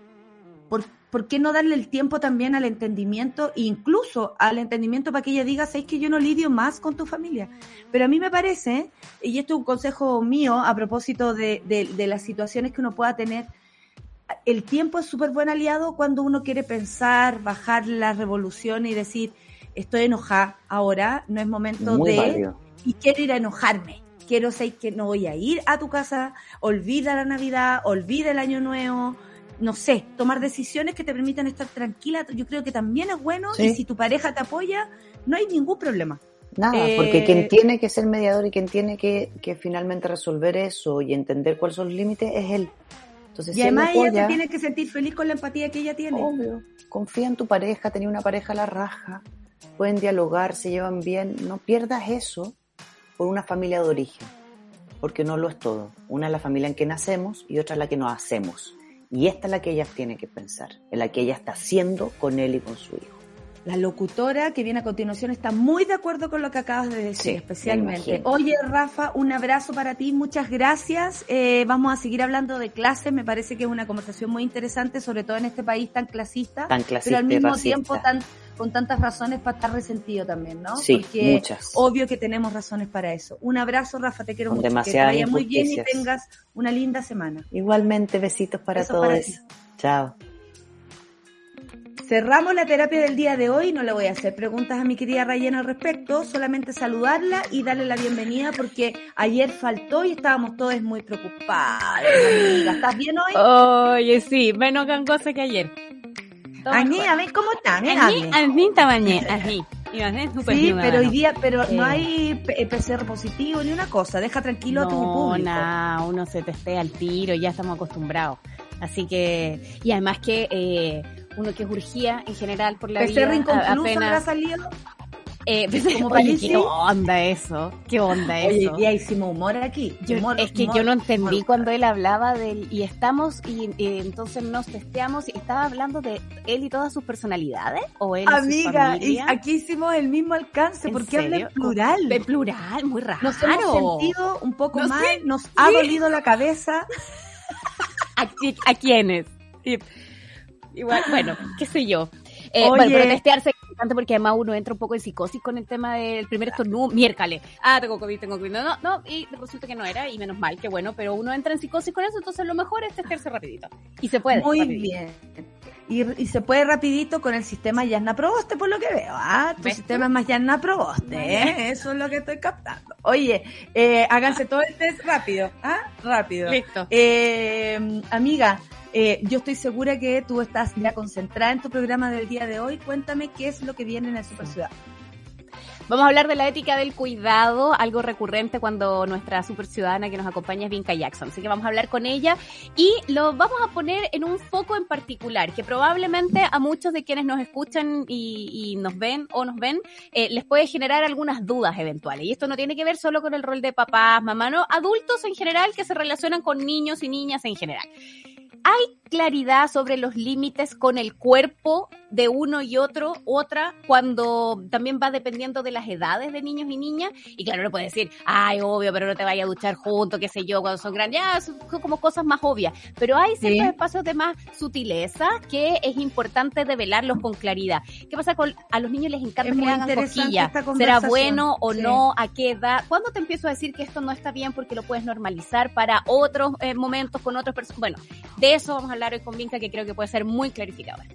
¿por, por qué no darle el tiempo también al entendimiento, incluso al entendimiento para que ella diga, sabes que yo no lidio más con tu familia? Pero a mí me parece, y esto es un consejo mío a propósito de, de- de las situaciones que uno pueda tener, el tiempo es súper buen aliado cuando uno quiere pensar, bajar la revolución y decir, estoy enojada ahora, no es momento Muy de válido. y quiero ir a enojarme. Quiero ser que no voy a ir a tu casa, olvida la Navidad, olvida el Año Nuevo, no sé, tomar decisiones que te permitan estar tranquila. Yo creo que también es bueno Sí. y si tu pareja te apoya, no hay ningún problema. Nada, Eh, porque quien tiene que ser mediador y quien tiene que, que finalmente resolver eso y entender cuáles son los límites es él. Entonces, Y si él además ella apoya, te tiene que sentir feliz con la empatía que ella tiene. Obvio. Confía en tu pareja, tenía una pareja a la raja, pueden dialogar, se llevan bien. No pierdas eso por una familia de origen, porque no lo es todo. Una es la familia en que nacemos y otra es la que nos hacemos. Y esta es la que ella tiene que pensar, en la que ella está haciendo con él y con su hijo. La locutora que viene a continuación está muy de acuerdo con lo que acabas de decir, Sí, especialmente. Oye, Rafa, un abrazo para ti, muchas gracias. Eh, vamos a seguir hablando de clases, me parece que es una conversación muy interesante, sobre todo en este país tan clasista, Tan clasista pero al mismo racista. tiempo tan, con tantas razones para estar resentido también, ¿no? Sí, Porque muchas. obvio que tenemos razones para eso. Un abrazo, Rafa, te quiero Con mucho. Que te vaya muy bien y tengas una linda semana. Igualmente, besitos para todos. Chao. Cerramos la terapia del día de hoy. No le voy a hacer preguntas a mi querida Rayena al respecto, solamente saludarla y darle la bienvenida porque ayer faltó y estábamos todos muy preocupados. Amiga, ¿estás bien hoy? Oye, sí, menos gangosa que ayer. Aní, a ver cómo está, Aní, amiga. aní, tamañé, aní. Sí, pero hoy día, pero Eh. no hay PCR positivo ni una cosa. Deja tranquilo a tu No, público. nada, uno se testea al tiro, ya estamos acostumbrados. Así que, y además que eh, uno que es urgía en general por la vida, inconcluso habrá salido. Eh, como oye. ¿qué onda eso? ¿Qué onda Oye, eso? ya hicimos humor aquí. Yo- Humor, es que humor, yo no entendí humor. cuando él hablaba del y estamos y, y entonces nos testeamos y estaba hablando de él y todas sus personalidades o él y su Amiga, y aquí hicimos el mismo alcance. ¿En ¿Por qué habla en plural? de plural, muy raro. Nos hemos sentido un poco No mal, sé. nos ha dolido la cabeza. ¿A, a quiénes? Igual, bueno, qué sé yo. Eh, Oye. bueno, pero testearse es importante porque además uno entra un poco en psicosis con el tema del primer estornudo, miércoles. Ah, tengo COVID, tengo COVID. No, no, no, y resulta que no era, y menos mal, que bueno, pero uno entra en psicosis con eso, entonces lo mejor es testearse rapidito. Y se puede. Muy rapidito. bien. Y, y se puede rapidito con el sistema Yarna Proboste, por lo que veo. Ah, tu ¿Ves sistema es más Yarna Proboste, ¿eh? Eso es lo que estoy captando. Oye, eh, háganse todo el test rápido, ¿ah? Rápido. Listo. Eh, amiga, eh, yo estoy segura que tú estás ya concentrada en tu programa del día de hoy. Cuéntame qué es lo que viene en el Super Ciudad. Vamos a hablar de la ética del cuidado, algo recurrente cuando nuestra super ciudadana que nos acompaña es Vinca Jackson. Así que vamos a hablar con ella y lo vamos a poner en un foco en particular, que probablemente a muchos de quienes nos escuchan y, nos ven o nos ven, eh, les puede generar algunas dudas eventuales. Y esto no tiene que ver solo con el rol de papás, mamá, no, adultos en general que se relacionan con niños y niñas en general. ¿Hay claridad sobre los límites con el cuerpo de uno y otro, otra, cuando también va dependiendo de las edades de niños y niñas? Y claro, no puede decir, ay, obvio, pero no te vayas a duchar juntos, qué sé yo, cuando son grandes, ya, son como cosas más obvias. Pero hay ciertos espacios de más sutileza que es importante develarlos con claridad. ¿Qué pasa con, a los niños les encanta que le hagan cosquillas? ¿Será bueno o no? ¿A qué edad? ¿Cuándo te empiezo a decir que esto no está bien porque lo puedes normalizar para otros eh, momentos con otras personas? Bueno, de eso vamos a hablar hoy con Vinca, que creo que puede ser muy clarificador.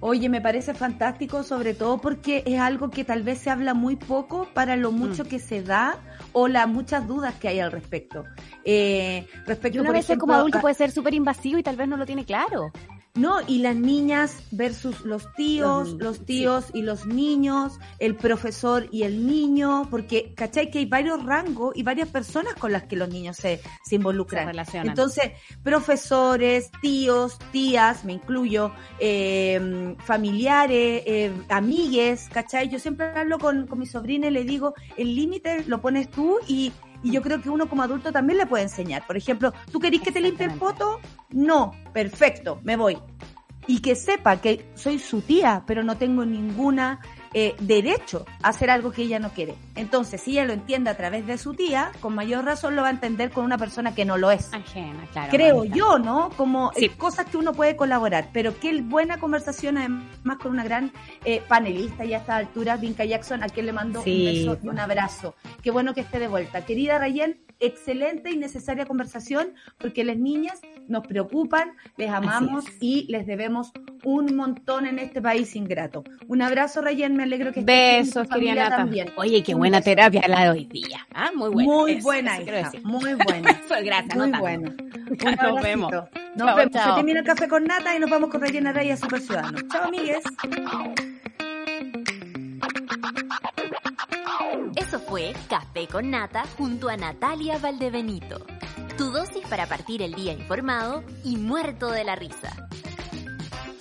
Oye, me parece fantástico, sobre todo porque es algo que tal vez se habla muy poco para lo mucho mm. que se da o las muchas dudas que hay al respecto. Eh, respecto, una vez como adulto puede ser súper invasivo y tal vez no lo tiene claro. No, y las niñas versus los tíos, los, tíos y los niños, el profesor y el niño, porque, ¿cachai? Que hay varios rangos y varias personas con las que los niños se, se involucran. Entonces, profesores, tíos, tías, me incluyo, eh, familiares, eh, amigues, ¿cachai? Yo siempre hablo con, con mi sobrina y le digo, el límite lo pones tú y y yo creo que uno como adulto también le puede enseñar. Por ejemplo, ¿tú querís que te limpie el poto? No, perfecto, me voy. Y que sepa que soy su tía, pero no tengo ninguna eh, derecho a hacer algo que ella no quiere. Entonces, si ella lo entiende a través de su tía, con mayor razón lo va a entender con una persona que no lo es. Ajena, claro. Creo yo, ¿no? Como eh, cosas que uno puede colaborar, pero qué buena conversación además con una gran eh, panelista y a esta altura, Vinca Jackson, a quien le mando un beso y un abrazo. Qué bueno que esté de vuelta. Querida Rayen, excelente y necesaria conversación porque las niñas nos preocupan, les amamos y les debemos un montón en este país ingrato. Un abrazo, Rayen, me alegro que estés Besos, querida también. Oye, qué buena terapia la de hoy día. Ah, muy buena. Muy buena, hija, muy buena. Gracias, muy buena. nos vemos. Nos vemos. Se termina el café con nata y nos vamos con Rayen Araya Super Ciudadano. Chao, amigues. Eso fue Café con Nata junto a Natalia Valdebenito. Tu dosis para partir el día informado y muerto de la risa.